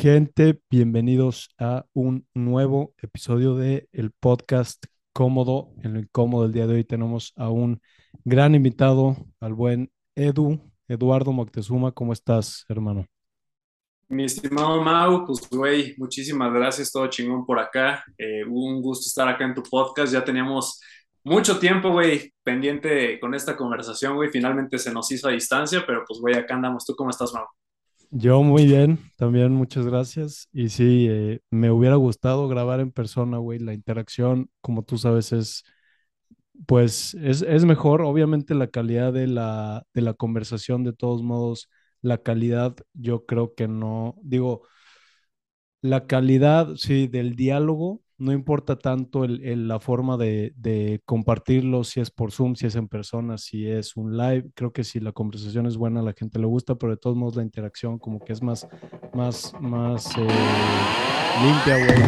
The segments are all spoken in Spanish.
Gente, bienvenidos a un nuevo episodio de el podcast Cómodo. En el Cómodo del día de hoy tenemos a un gran invitado, al buen Edu, Eduardo Moctezuma. ¿Cómo estás, hermano? Mi estimado Mau, pues güey, muchísimas gracias, todo chingón por acá. Eh, un gusto estar acá en tu podcast. Ya teníamos mucho tiempo, güey, pendiente con esta conversación, güey. Finalmente se nos hizo a distancia, pero pues güey, acá andamos. ¿Tú cómo estás, Mau? Yo muy bien, también muchas gracias. Y sí, eh, me hubiera gustado grabar en persona, güey. La interacción, como tú sabes, es, pues, es, es mejor. Obviamente la calidad de la, de la conversación, de todos modos, la calidad, yo creo que no, digo, la calidad, sí, del diálogo, no importa tanto el, la forma de, de, compartirlo, si es por Zoom, si es en persona, si es un live. Creo que si la conversación es buena, a la gente le gusta, pero de todos modos la interacción como que es más, más, más eh, limpia, güey.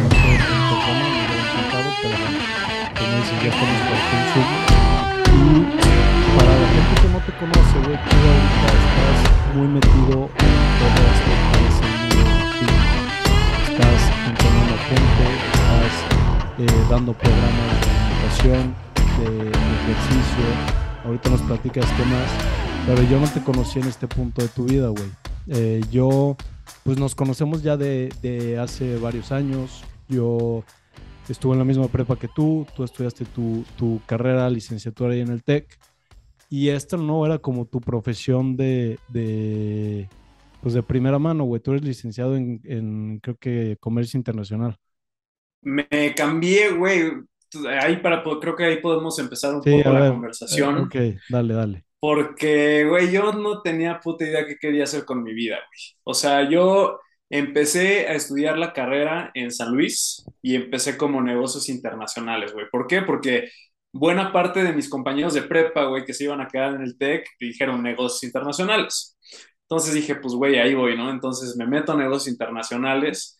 Y para la gente que no te conoce, güey, tú ahorita estás muy metido en todo esto que es el mundo Estás entrenando gente, eh, dando programas de meditación, de, ejercicio. Ahorita nos platicas qué más. Pero yo no te conocí en este punto de tu vida, güey. Eh, yo, pues nos conocemos ya de, de, hace varios años. Yo estuve en la misma prepa que tú. Tú estudiaste tu, tu carrera, licenciatura ahí en el TEC. Y esto no era como tu profesión de, de pues de primera mano, güey. Tú eres licenciado en, en, creo que, comercio internacional. Me cambié, güey. Ahí para, creo que ahí podemos empezar un poco la conversación. ok, dale, dale. Porque, güey, yo no tenía puta idea qué quería hacer con mi vida, güey. O sea, yo empecé a estudiar la carrera en San Luis y empecé como negocios internacionales, güey. ¿Por qué? Porque buena parte de mis compañeros de prepa, güey, que se iban a quedar en el TEC, dijeron negocios internacionales. Entonces dije, pues, güey, ahí voy, ¿no? Entonces me meto a negocios internacionales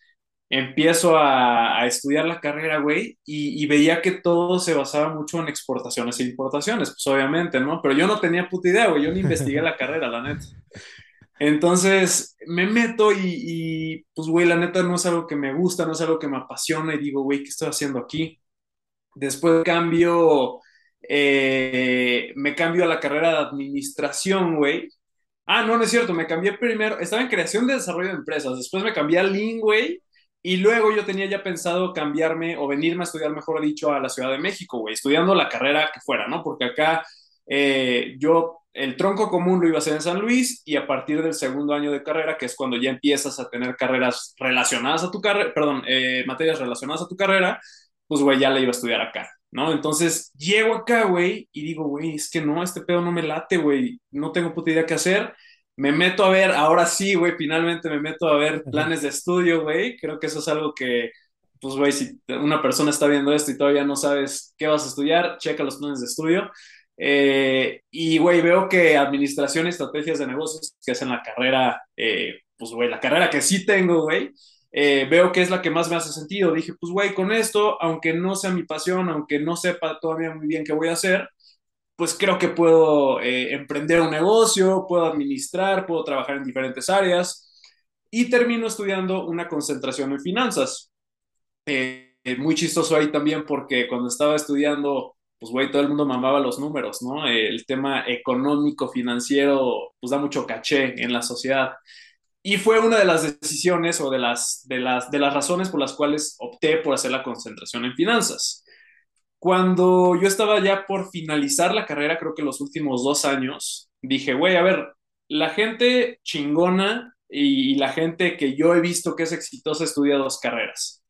empiezo a, estudiar la carrera, güey, y, veía que todo se basaba mucho en exportaciones e importaciones, pues obviamente, ¿no? Pero yo no tenía puta idea, güey, yo ni investigué la carrera, la neta. Entonces me meto y, pues, güey, la neta no es algo que me gusta, no es algo que me apasiona y digo, güey, ¿qué estoy haciendo aquí? Después cambio, eh, me cambio a la carrera de administración, güey. Ah, no, no es cierto, me cambié primero, estaba en creación de desarrollo de empresas, después me cambié a Lean, güey, y luego yo tenía ya pensado cambiarme o venirme a estudiar, mejor dicho, a la Ciudad de México, güey, estudiando la carrera que fuera, ¿no? Porque acá eh, yo el tronco común lo iba a hacer en San Luis y a partir del segundo año de carrera, que es cuando ya empiezas a tener carreras relacionadas a tu carrera, perdón, eh, materias relacionadas a tu carrera, pues, güey, ya la iba a estudiar acá, ¿no? Entonces, llego acá, güey, y digo, güey, es que no, este pedo no me late, güey, no tengo puta idea qué hacer me meto a ver, ahora sí, güey, finalmente me meto a ver planes de estudio, güey. Creo que eso es algo que, pues, güey, si una persona está viendo esto y todavía no sabes qué vas a estudiar, checa los planes de estudio. Eh, y, güey, veo que administración y estrategias de negocios, que es en la carrera, eh, pues, güey, la carrera que sí tengo, güey, eh, veo que es la que más me hace sentido. Dije, pues, güey, con esto, aunque no sea mi pasión, aunque no sepa todavía muy bien qué voy a hacer, pues creo que puedo eh, emprender un negocio, puedo administrar, puedo trabajar en diferentes áreas y termino estudiando una concentración en finanzas. Eh, muy chistoso ahí también porque cuando estaba estudiando, pues güey, todo el mundo mamaba los números, ¿no? el tema económico, financiero, pues da mucho caché en la sociedad. Y fue una de las decisiones o de las, de las, de las razones por las cuales opté por hacer la concentración en finanzas. Cuando yo estaba ya por finalizar la carrera, creo que los últimos dos años, dije, güey, a ver, la gente chingona y la gente que yo he visto que es exitosa estudia dos carreras.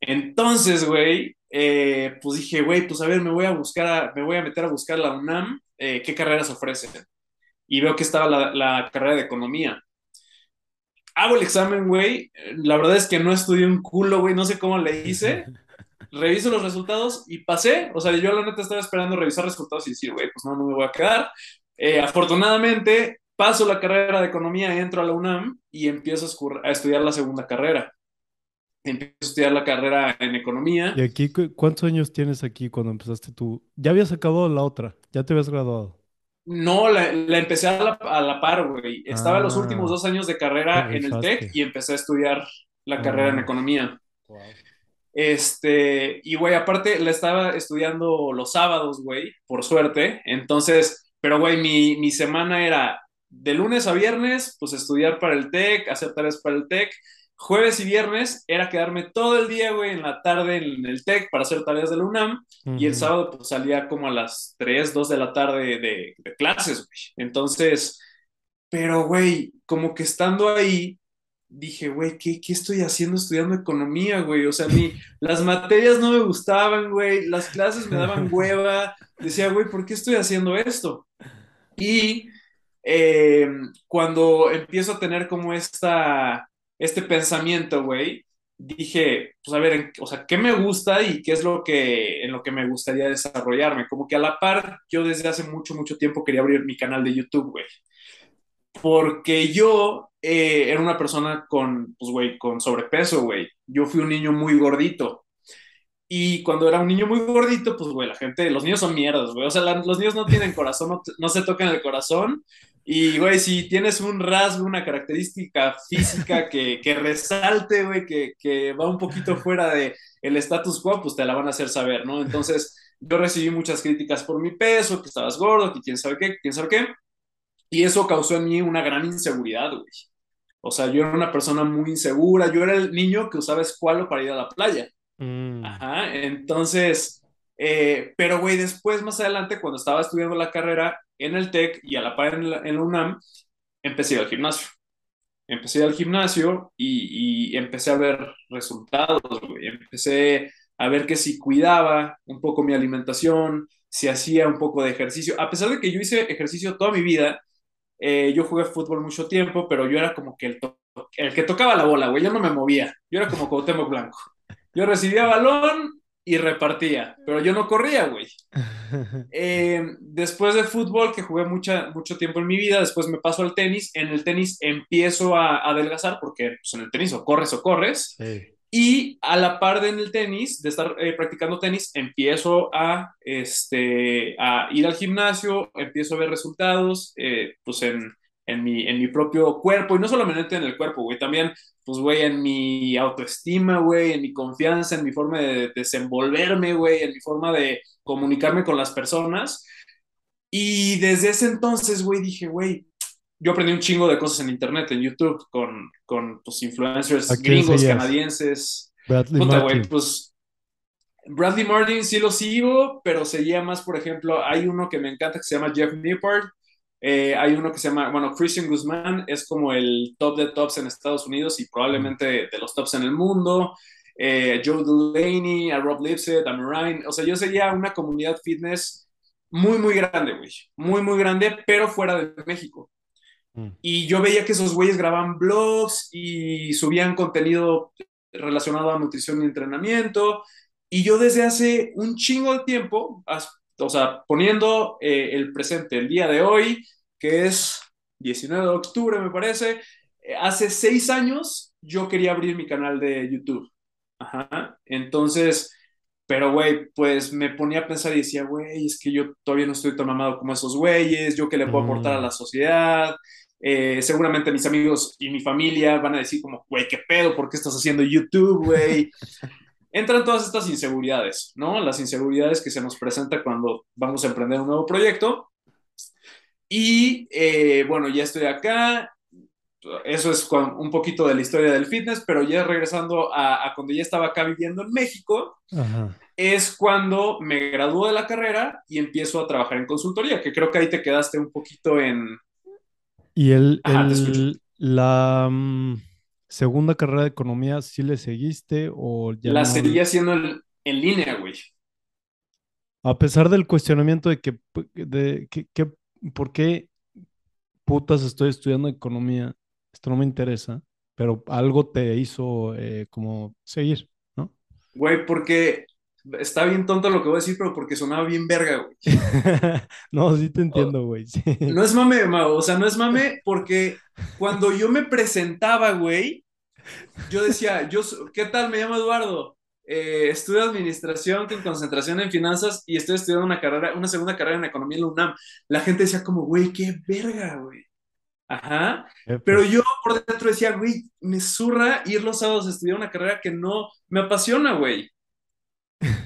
Entonces, güey, eh, pues dije, güey, pues a ver, me voy a buscar, me voy a meter a buscar la UNAM, eh, qué carreras ofrecen. Y veo que estaba la, la carrera de economía. Hago el examen, güey. La verdad es que no estudié un culo, güey, no sé cómo le hice. reviso los resultados y pasé. O sea, yo la neta estaba esperando revisar resultados y decir, güey, pues no, no me voy a quedar. Eh, afortunadamente, paso la carrera de economía, entro a la UNAM y empiezo a, estudiar la segunda carrera. Empiezo a estudiar la carrera en economía. ¿Y aquí cuántos años tienes aquí cuando empezaste tú? Ya habías acabado la otra, ya te habías graduado. No, la, la empecé a la, a la par, güey. Estaba en los últimos Ah, dos años de carrera en el TEC y empecé a estudiar la carrera en Ah, economía. wow. Este, y güey, aparte la estaba estudiando los sábados, güey, por suerte. Entonces, pero güey, mi, mi semana era de lunes a viernes, pues estudiar para el TEC, hacer tareas para el TEC. Jueves y viernes era quedarme todo el día, güey, en la tarde en el TEC para hacer tareas de la UNAM. Y el sábado, pues salía como a las 3 2 de la tarde de, de clases, güey. Entonces, pero, güey, como que estando ahí, dije, güey, ¿qué, ¿qué estoy haciendo estudiando economía, güey? O sea, a mí las materias no me gustaban, güey, las clases me daban hueva. Decía, güey, ¿por qué estoy haciendo esto? Y eh, cuando empiezo a tener como esta, este pensamiento, güey, dije, pues a ver, en- o sea, ¿qué me gusta y qué es lo que, en lo que me gustaría desarrollarme? Como que a la par, yo desde hace mucho, mucho tiempo quería abrir mi canal de YouTube, güey porque yo eh, era una persona con, pues, güey, con sobrepeso, güey. Yo fui un niño muy gordito. Y cuando era un niño muy gordito, pues, güey, la gente, los niños son mierdas, güey. O sea, la- los niños no tienen corazón, no, no se tocan el corazón. Y, güey, si tienes un rasgo, una característica física que, que resalte, güey, que, que va un poquito fuera de el status quo, pues te la van a hacer saber, ¿no? Entonces, yo recibí muchas críticas por mi peso, que estabas gordo, que quién sabe qué, quién sabe qué. Y eso causó en mí una gran inseguridad, güey. O sea, yo era una persona muy insegura. Yo era el niño que usaba escualo para ir a la playa. Mm, Ajá. Entonces, eh, pero, güey, después, más adelante, cuando estaba estudiando la carrera en el TEC y a la par en la, en la UNAM, empecé a ir al gimnasio. Empecé a ir al gimnasio y, y empecé a ver resultados, güey. Empecé a ver que si cuidaba un poco mi alimentación, si hacía un poco de ejercicio. A pesar de que yo hice ejercicio toda mi vida, eh, yo jugué fútbol mucho tiempo, pero yo era como que el, el que tocaba la bola, güey. Yo no me movía. Yo era como Cuauhtémoc Blanco. Yo recibía balón y repartía, pero yo no corría, güey. Eh, después de fútbol, que jugué mucha, mucho tiempo en mi vida, después me paso al tenis. En el tenis empiezo a, a adelgazar, porque pues, en el tenis o corres o corres. Sí. Y a la par de en el tenis, de estar eh, practicando tenis, empiezo a, este, a ir al gimnasio, empiezo a ver resultados, eh, pues en, en, mi, en mi propio cuerpo, y no solamente en el cuerpo, güey, también, pues, güey, en mi autoestima, güey, en mi confianza, en mi forma de desenvolverme, güey, en mi forma de comunicarme con las personas. Y desde ese entonces, güey, dije, güey, yo aprendí un chingo de cosas en internet, en YouTube, con, con pues, ¿A influencers gringos, canadienses. Bradley Puta, Martin. pues Bradley Martin sí lo sigo, pero seguía más, por ejemplo, hay uno que me encanta que se llama Jeff Nippard. Eh, hay uno que se llama, bueno, Christian Guzmán es como el top de tops en Estados Unidos y probablemente de los tops en el mundo. Eh, Joe Delaney, a Rob Lipset, a Marine. O sea, yo seguía una comunidad fitness muy, muy grande, güey. Muy, muy grande, pero fuera de México. Mm. Y yo veía que esos güeyes grababan blogs y subían contenido relacionado a nutrición y entrenamiento. Y yo desde hace un chingo de tiempo, o sea, poniendo eh, el presente, el día de hoy, que es 19 de octubre, me parece, eh, hace seis años yo quería abrir mi canal de YouTube. Ajá. Entonces, pero, güey, pues me ponía a pensar y decía, güey, es que yo todavía no estoy tan mamado como esos güeyes, yo qué le puedo aportar a la Mm. sociedad. Eh, seguramente mis amigos y mi familia van a decir como, güey, qué pedo, ¿por qué estás haciendo YouTube, güey? Entran todas estas inseguridades, ¿no? Las inseguridades que se nos presenta cuando vamos a emprender un nuevo proyecto. Y eh, bueno, ya estoy acá. Eso es con un poquito de la historia del fitness, pero ya regresando a, a cuando ya estaba acá viviendo en México, Ajá. es cuando me graduó de la carrera y empiezo a trabajar en consultoría, que creo que ahí te quedaste un poquito en... ¿Y Ajá, el, la mm, segunda carrera de economía sí le seguiste o ya La no? seguía haciendo en, en línea, güey. A pesar del cuestionamiento de que, de que, que- ¿por qué putas estoy estudiando economía? Esto no me interesa, pero algo te hizo eh, como seguir, ¿no? Güey, porque está bien tonto lo que voy a decir, pero porque sonaba bien verga, güey. No, sí te entiendo, güey. sí. no es mame, Mau, o sea, no es mame porque cuando yo me presentaba, güey, yo decía, yo, ¿qué tal? Me llamo Eduardo. eh, estudio administración con concentración en finanzas y estoy estudiando una carrera, una segunda carrera en economía en la UNAM. La gente decía como, güey, qué verga, güey. Ajá. Pero yo por dentro decía, güey, me zurra ir los sábados a estudiar una carrera que no me apasiona, güey.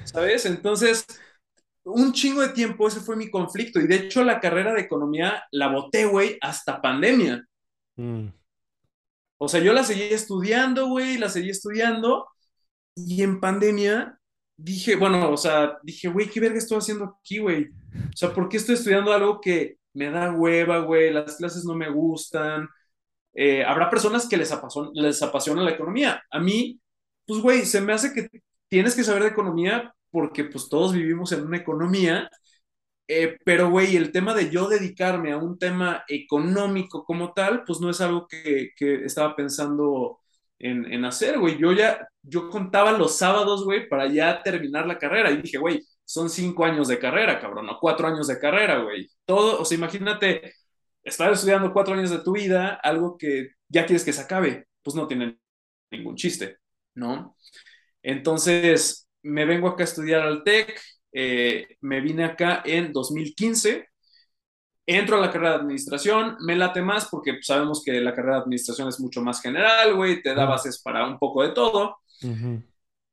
¿Sabes? Entonces, un chingo de tiempo ese fue mi conflicto. Y de hecho, la carrera de economía la boté, güey, hasta pandemia. Mm. O sea, yo la seguí estudiando, güey, la seguí estudiando. Y en pandemia dije, bueno, o sea, dije, güey, ¿qué verga estoy haciendo aquí, güey? O sea, ¿por qué estoy estudiando algo que me da hueva, güey? Las clases no me gustan. Eh, habrá personas que les apasiona, les apasiona la economía. A mí, pues, güey, se me hace que tienes que saber de economía porque pues todos vivimos en una economía, eh, pero güey, el tema de yo dedicarme a un tema económico como tal, pues no es algo que, que estaba pensando en, en hacer, güey. Yo ya, yo contaba los sábados, güey, para ya terminar la carrera y dije, güey, son cinco años de carrera, cabrón, o cuatro años de carrera, güey. Todo, o sea, imagínate estar estudiando cuatro años de tu vida, algo que ya quieres que se acabe, pues no tiene ningún chiste, ¿no? Entonces, me vengo acá a estudiar al TEC, eh, me vine acá en 2015, entro a la carrera de administración, me late más porque sabemos que la carrera de administración es mucho más general, güey, te da bases para un poco de todo.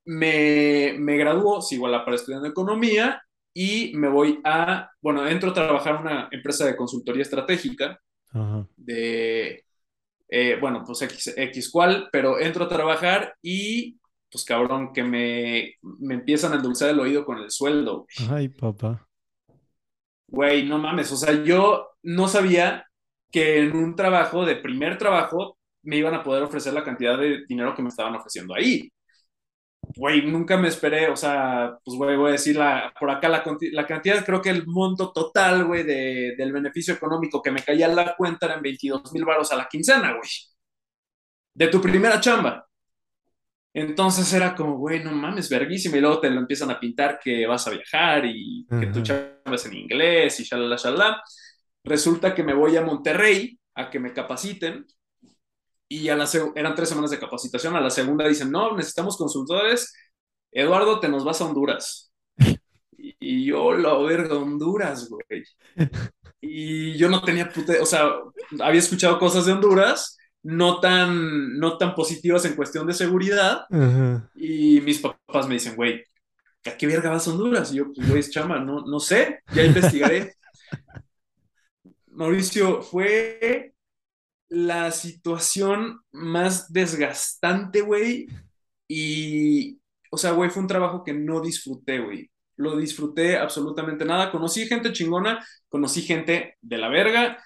me, me graduó, sigo a la para estudiando economía y me voy a, bueno, entro a trabajar en una empresa de consultoría estratégica de, eh, bueno, pues X, X cual, pero entro a trabajar y pues cabrón, que me, me empiezan a endulzar el oído con el sueldo. Ay, papá. Güey, no mames, o sea, yo no sabía que en un trabajo, de primer trabajo, me iban a poder ofrecer la cantidad de dinero que me estaban ofreciendo ahí. Güey, nunca me esperé, o sea, pues güey, voy a decir la, por acá la, la cantidad, creo que el monto total, güey, de, del beneficio económico que me caía en la cuenta eran 22 mil baros a la quincena, güey. De tu primera chamba. Entonces era como, güey, no mames, verguísima. Y luego te lo empiezan a pintar que vas a viajar y que tu chamba es en inglés y shalala, shalala. Resulta que me voy a Monterrey a que me capaciten. Y a la eran tres semanas de capacitación. A la segunda dicen, no, necesitamos consultores. Eduardo, te nos vas a Honduras. Y, yo, la verga, Honduras, güey. Y yo no tenía puta, o sea, había escuchado cosas de Honduras, no tan, no tan positivas en cuestión de seguridad. Y mis papás me dicen, güey, ¿a qué verga vas a Honduras? Y yo, pues, güey, chama, no, no sé, ya investigaré. Mauricio, fue la situación más desgastante, güey. Y, o sea, güey, fue un trabajo que no disfruté, güey. Lo disfruté absolutamente nada. Conocí gente chingona, conocí gente de la verga.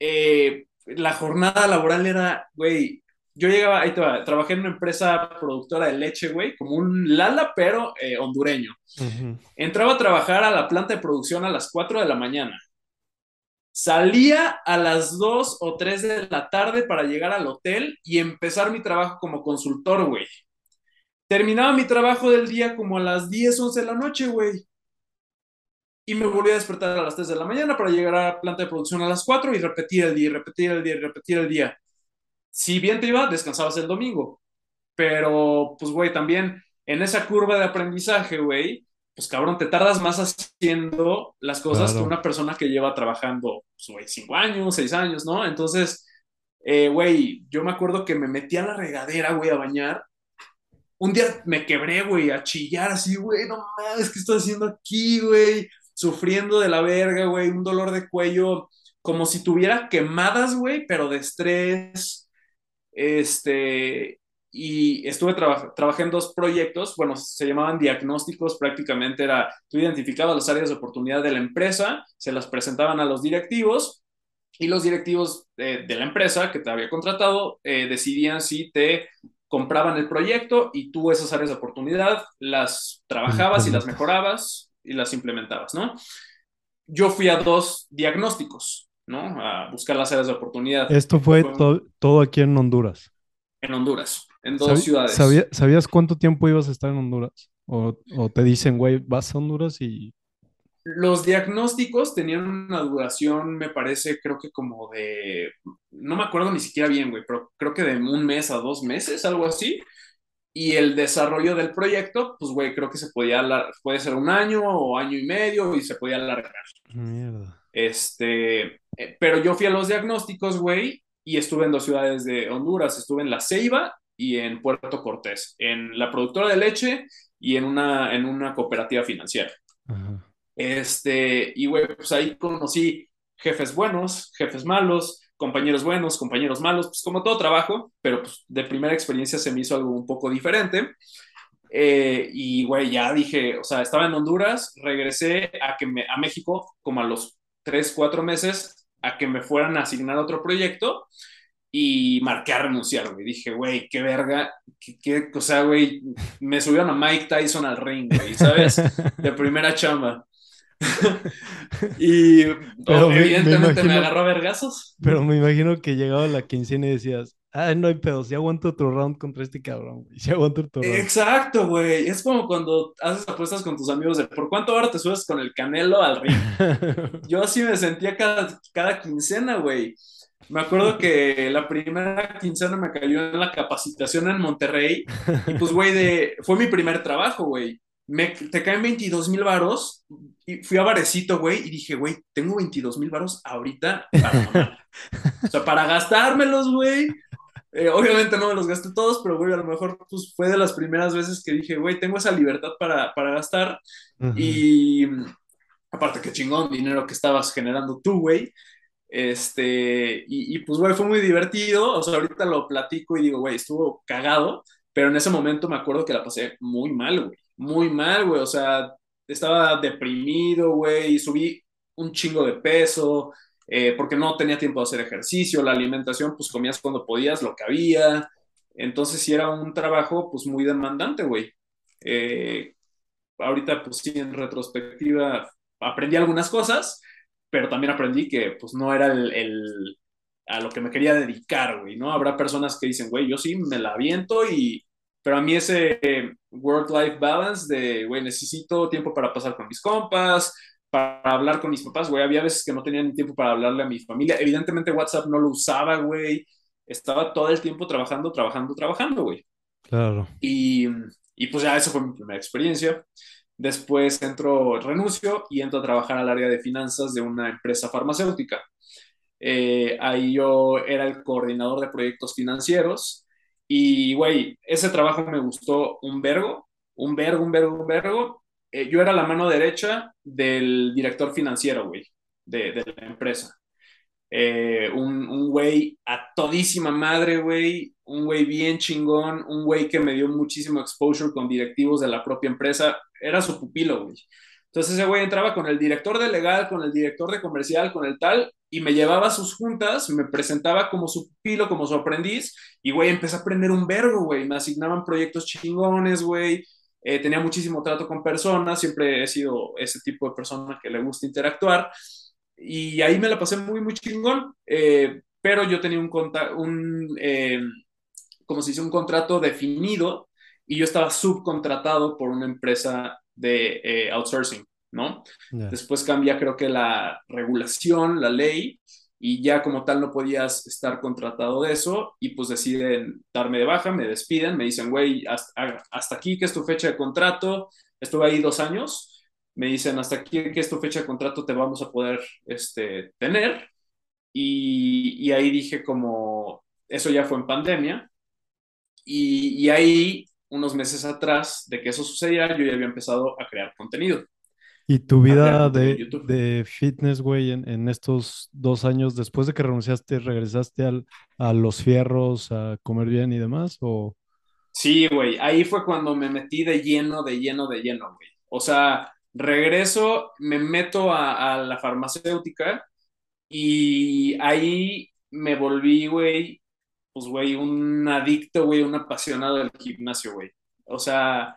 Eh, la jornada laboral era, güey, yo llegaba, ahí te va, trabajé en una empresa productora de leche, güey, como un Lala, pero eh, hondureño. Entraba a trabajar a la planta de producción a las 4 de la mañana. Salía a las 2 o 3 de la tarde para llegar al hotel y empezar mi trabajo como consultor, güey. Terminaba mi trabajo del día como a las 10, 11 de la noche, güey y me volví a despertar a las 3 de la mañana para llegar a la planta de producción a las 4 y repetir el día, repetir el día, repetir el día. Si bien te iba, descansabas el domingo. Pero, pues, güey, también en esa curva de aprendizaje, güey, pues cabrón, te tardas más haciendo las cosas que una persona que lleva trabajando, pues, güey, 5 años, 6 años, ¿no? Entonces, eh, güey, yo me acuerdo que me metí a la regadera, güey, a bañar. Un día me quebré, güey, a chillar así, güey, no mames, ¿qué estoy haciendo aquí, güey? Sufriendo de la verga, güey, un dolor de cuello, como si tuviera quemadas, güey, pero de estrés. Este, y estuve trabajando en dos proyectos, bueno, se llamaban diagnósticos, prácticamente era, tú identificabas las áreas de oportunidad de la empresa, se las presentaban a los directivos y los directivos de, la empresa que te había contratado eh, decidían si te compraban el proyecto y tú esas áreas de oportunidad las trabajabas y las mejorabas y las implementabas, ¿no? Yo fui a dos diagnósticos, ¿no? A buscar las áreas de oportunidad. Esto fue, todo aquí en Honduras. En Honduras, en dos ciudades. ¿Sabías cuánto tiempo ibas a estar en Honduras? O, te dicen, güey, vas a Honduras y los diagnósticos tenían una duración, me parece, creo que como de, no me acuerdo ni siquiera bien, güey, pero creo que de un mes a dos meses, algo así. Y el desarrollo del proyecto, pues, güey, creo que se podía, puede ser un año o año y medio y se podía alargar. Mierda. Este, eh, pero yo fui a los diagnósticos, güey, y estuve en dos ciudades de Honduras. Estuve en La Ceiba y en Puerto Cortés, en la productora de leche y en una, en una cooperativa financiera. Ajá. Este, y güey, pues ahí conocí jefes buenos, jefes malos, compañeros buenos, compañeros malos, pues como todo trabajo, pero pues de primera experiencia se me hizo algo un poco diferente. Eh, y güey, ya dije, o sea, estaba en Honduras, regresé a, que me, a México como a los tres, cuatro meses a que me fueran a asignar otro proyecto y marqué a renunciar, güey. Dije, güey, qué verga, qué, qué, o sea, güey, me subieron a Mike Tyson al ring, güey, ¿sabes? De primera chamba. y pero evidentemente me, agarró a vergazos. Pero me imagino que llegaba la quincena y decías, ah, no hay pedo, si aguanto otro round contra este cabrón, güey. Si aguanto otro round. Exacto, güey. Es como cuando haces apuestas con tus amigos de por cuánto ahora te subes con el canelo al ring. Yo así me sentía cada, cada quincena, güey. Me acuerdo que la primera quincena me cayó en la capacitación en Monterrey. Y pues, güey, de, fue mi primer trabajo, güey me, te caen 22 mil varos. Y fui a Varecito, güey, y dije, güey, tengo 22 mil varos ahorita para o sea, para gastármelos, güey. Eh, obviamente no me los gasté todos, pero, güey, a lo mejor pues, fue de las primeras veces que dije, güey, tengo esa libertad para, para gastar. Y aparte, que chingón dinero que estabas generando tú, güey. Este, y, y pues, güey, fue muy divertido. O sea, ahorita lo platico y digo, güey, estuvo cagado, pero en ese momento me acuerdo que la pasé muy mal, güey muy mal, güey. O sea, estaba deprimido, güey, y subí un chingo de peso, eh, porque no tenía tiempo de hacer ejercicio, la alimentación, pues comías cuando podías, lo que había. Entonces sí era un trabajo, pues muy demandante, güey. Eh, ahorita, pues sí, en retrospectiva, aprendí algunas cosas, pero también aprendí que, pues no era el, el a lo que me quería dedicar, güey, ¿no? Habrá personas que dicen, güey, yo sí me la aviento y pero a mí ese work-life balance de, güey, necesito tiempo para pasar con mis compas, para hablar con mis papás, güey, había veces que no tenía ni tiempo para hablarle a mi familia. Evidentemente WhatsApp no lo usaba, güey. Estaba todo el tiempo trabajando, trabajando, trabajando, güey. Claro. Y, y pues ya eso fue mi primera experiencia. Después entro, renuncio y entro a trabajar al área de finanzas de una empresa farmacéutica. Eh, ahí yo era el coordinador de proyectos financieros y, güey, ese trabajo me gustó un vergo, un vergo, un vergo, un vergo. Eh, yo era la mano derecha del director financiero, güey, de, de, la empresa. Eh, un güey a todísima madre, güey, un güey bien chingón, un güey que me dio muchísimo exposure con directivos de la propia empresa. Era su pupilo, güey. Entonces ese güey entraba con el director de legal, con el director de comercial, con el tal, y me llevaba a sus juntas, me presentaba como su pupilo, como su aprendiz, y güey, empecé a aprender un vergo, güey. Me asignaban proyectos chingones, güey. Eh, tenía muchísimo trato con personas, siempre he sido ese tipo de persona que le gusta interactuar. Y ahí me la pasé muy, muy chingón. Eh, pero yo tenía un, un eh, como se dice, un contrato definido y yo estaba subcontratado por una empresa de eh, outsourcing, ¿no? Después cambia creo que la regulación, la ley, y ya como tal no podías estar contratado de eso y pues deciden darme de baja, me despiden, me dicen, güey, hasta, aquí que es tu fecha de contrato, estuve ahí dos años, me dicen, hasta aquí que es tu fecha de contrato te vamos a poder este, tener. Y, y ahí dije como, eso ya fue en pandemia, y, y ahí unos meses atrás de que eso sucediera, yo ya había empezado a crear contenido. ¿Y tu vida de, de, fitness, güey, en, en, estos dos años, después de que renunciaste, regresaste al, a los fierros, a comer bien y demás? ¿o? Sí, güey, ahí fue cuando me metí de lleno, de lleno, de lleno, güey. O sea, regreso, me meto a, a la farmacéutica y ahí me volví, güey, pues, güey, un adicto, güey, un apasionado del gimnasio, güey. O sea,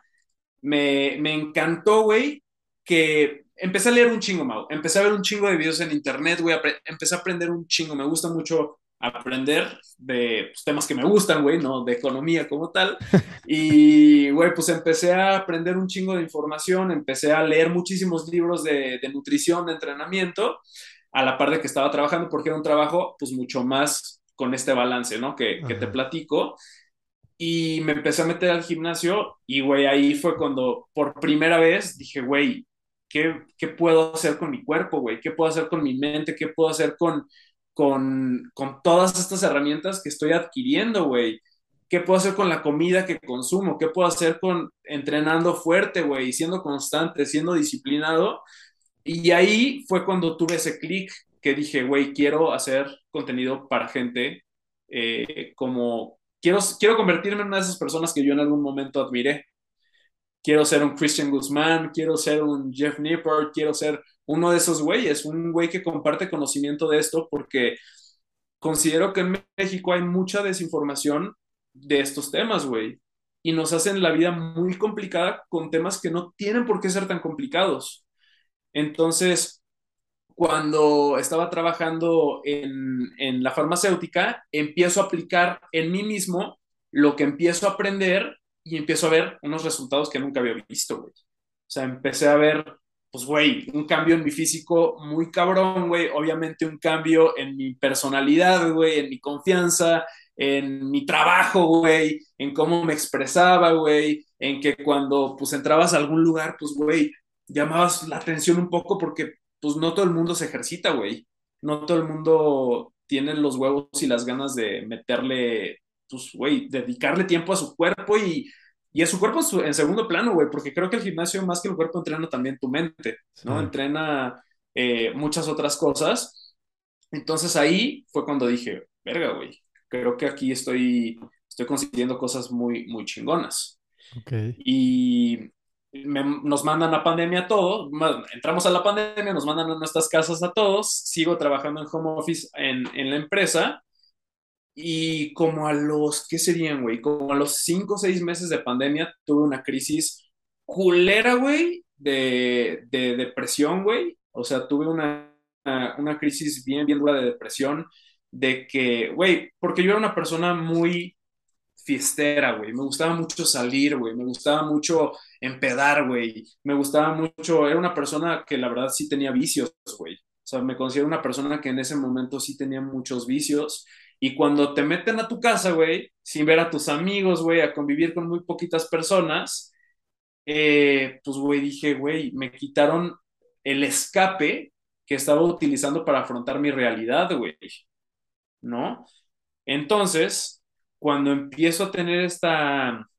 me, me encantó, güey, que empecé a leer un chingo, Mau. Empecé a ver un chingo de videos en internet, güey. Empecé a aprender un chingo. Me gusta mucho aprender de pues, temas que me gustan, güey, ¿no? De economía como tal. Y, güey, pues empecé a aprender un chingo de información, empecé a leer muchísimos libros de, de, nutrición, de entrenamiento, a la par de que estaba trabajando, porque era un trabajo, pues, mucho más con este balance, ¿no? Que, que te platico. y me empecé a meter al gimnasio y, güey, ahí fue cuando por primera vez dije, güey, ¿qué, ¿qué, puedo hacer con mi cuerpo, güey? ¿Qué puedo hacer con mi mente? ¿Qué puedo hacer con, con, con todas estas herramientas que estoy adquiriendo, güey? ¿Qué puedo hacer con la comida que consumo? ¿Qué puedo hacer con entrenando fuerte, güey? Siendo constante, siendo disciplinado. Y ahí fue cuando tuve ese clic que dije, güey, quiero hacer contenido para gente eh, como, quiero, quiero convertirme en una de esas personas que yo en algún momento admiré. Quiero ser un Christian Guzmán, quiero ser un Jeff Nippert, quiero ser uno de esos güeyes, un güey que comparte conocimiento de esto porque considero que en México hay mucha desinformación de estos temas, güey. Y nos hacen la vida muy complicada con temas que no tienen por qué ser tan complicados. Entonces, cuando estaba trabajando en, en, la farmacéutica, empiezo a aplicar en mí mismo lo que empiezo a aprender y empiezo a ver unos resultados que nunca había visto, güey. O sea, empecé a ver, pues, güey, un cambio en mi físico muy cabrón, güey. Obviamente un cambio en mi personalidad, güey, en mi confianza, en mi trabajo, güey, en cómo me expresaba, güey, en que cuando, pues, entrabas a algún lugar, pues, güey, llamabas la atención un poco porque pues no todo el mundo se ejercita, güey. No todo el mundo tiene los huevos y las ganas de meterle, pues, güey, dedicarle tiempo a su cuerpo y, y a su cuerpo en segundo plano, güey, porque creo que el gimnasio más que el cuerpo entrena también tu mente, ¿no? Entrena eh, muchas otras cosas. Entonces ahí fue cuando dije, verga, güey, creo que aquí estoy, estoy consiguiendo cosas muy, muy chingonas. Okay. Y nos mandan a pandemia a todos, entramos a la pandemia, nos mandan a nuestras casas a todos, sigo trabajando en home office en, en la empresa y como a los, ¿qué serían, güey? Como a los cinco o seis meses de pandemia tuve una crisis culera, güey, de, de depresión, güey. O sea, tuve una, una crisis bien, bien dura de depresión, de que, güey, porque yo era una persona muy fiestera, güey. Me gustaba mucho salir, güey. Me gustaba mucho empedar, güey. Me gustaba mucho, era una persona que la verdad sí tenía vicios, güey. O sea, me considero una persona que en ese momento sí tenía muchos vicios. Y cuando te meten a tu casa, güey, sin ver a tus amigos, güey, a convivir con muy poquitas personas, eh, pues, güey, dije, güey, me quitaron el escape que estaba utilizando para afrontar mi realidad, güey. ¿No? Entonces, cuando empiezo a tener esta,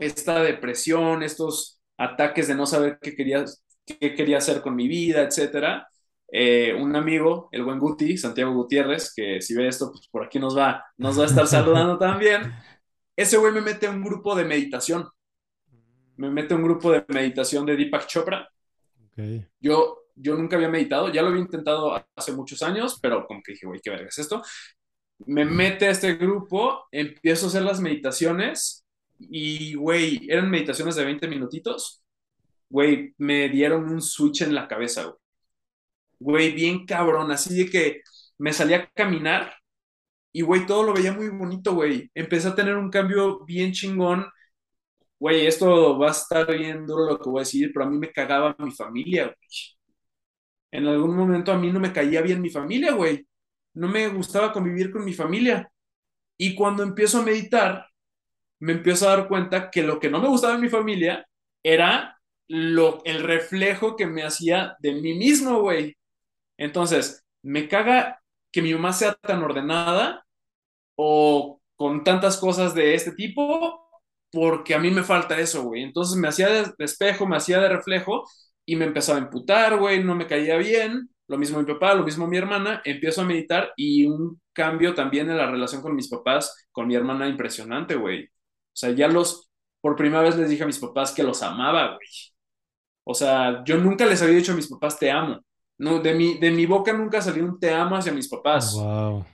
esta depresión, estos ataques de no saber qué quería, qué quería hacer con mi vida, etcétera, eh, un amigo, el buen Guti, Santiago Gutiérrez, que si ve esto, pues por aquí nos va, nos va a estar saludando también. Ese güey me mete a un grupo de meditación. Me mete a un grupo de meditación de Deepak Chopra. Okay. Yo, yo nunca había meditado, ya lo había intentado hace muchos años, pero como que dije, güey, qué verga es esto me mete a este grupo, empiezo a hacer las meditaciones y, güey, eran meditaciones de 20 minutitos. Güey, me dieron un switch en la cabeza, güey. Güey, bien cabrón, así de que me salí a caminar y, güey, todo lo veía muy bonito, güey. Empecé a tener un cambio bien chingón. Güey, esto va a estar bien duro lo que voy a decir, pero a mí me cagaba mi familia, güey. En algún momento a mí no me caía bien mi familia, güey no me gustaba convivir con mi familia. Y cuando empiezo a meditar, me empiezo a dar cuenta que lo que no me gustaba en mi familia era lo, el reflejo que me hacía de mí mismo, güey. Entonces, me caga que mi mamá sea tan ordenada o con tantas cosas de este tipo, porque a mí me falta eso, güey. Entonces me hacía de, espejo, me hacía de reflejo y me empezaba a imputar, güey, no me caía bien lo mismo mi papá, lo mismo mi hermana, empiezo a meditar y un cambio también en la relación con mis papás, con mi hermana impresionante, güey. O sea, ya los, por primera vez les dije a mis papás que los amaba, güey. O sea, yo nunca les había dicho a mis papás te amo. No, de mi, de mi boca nunca salió un te amo hacia mis papás. Wow.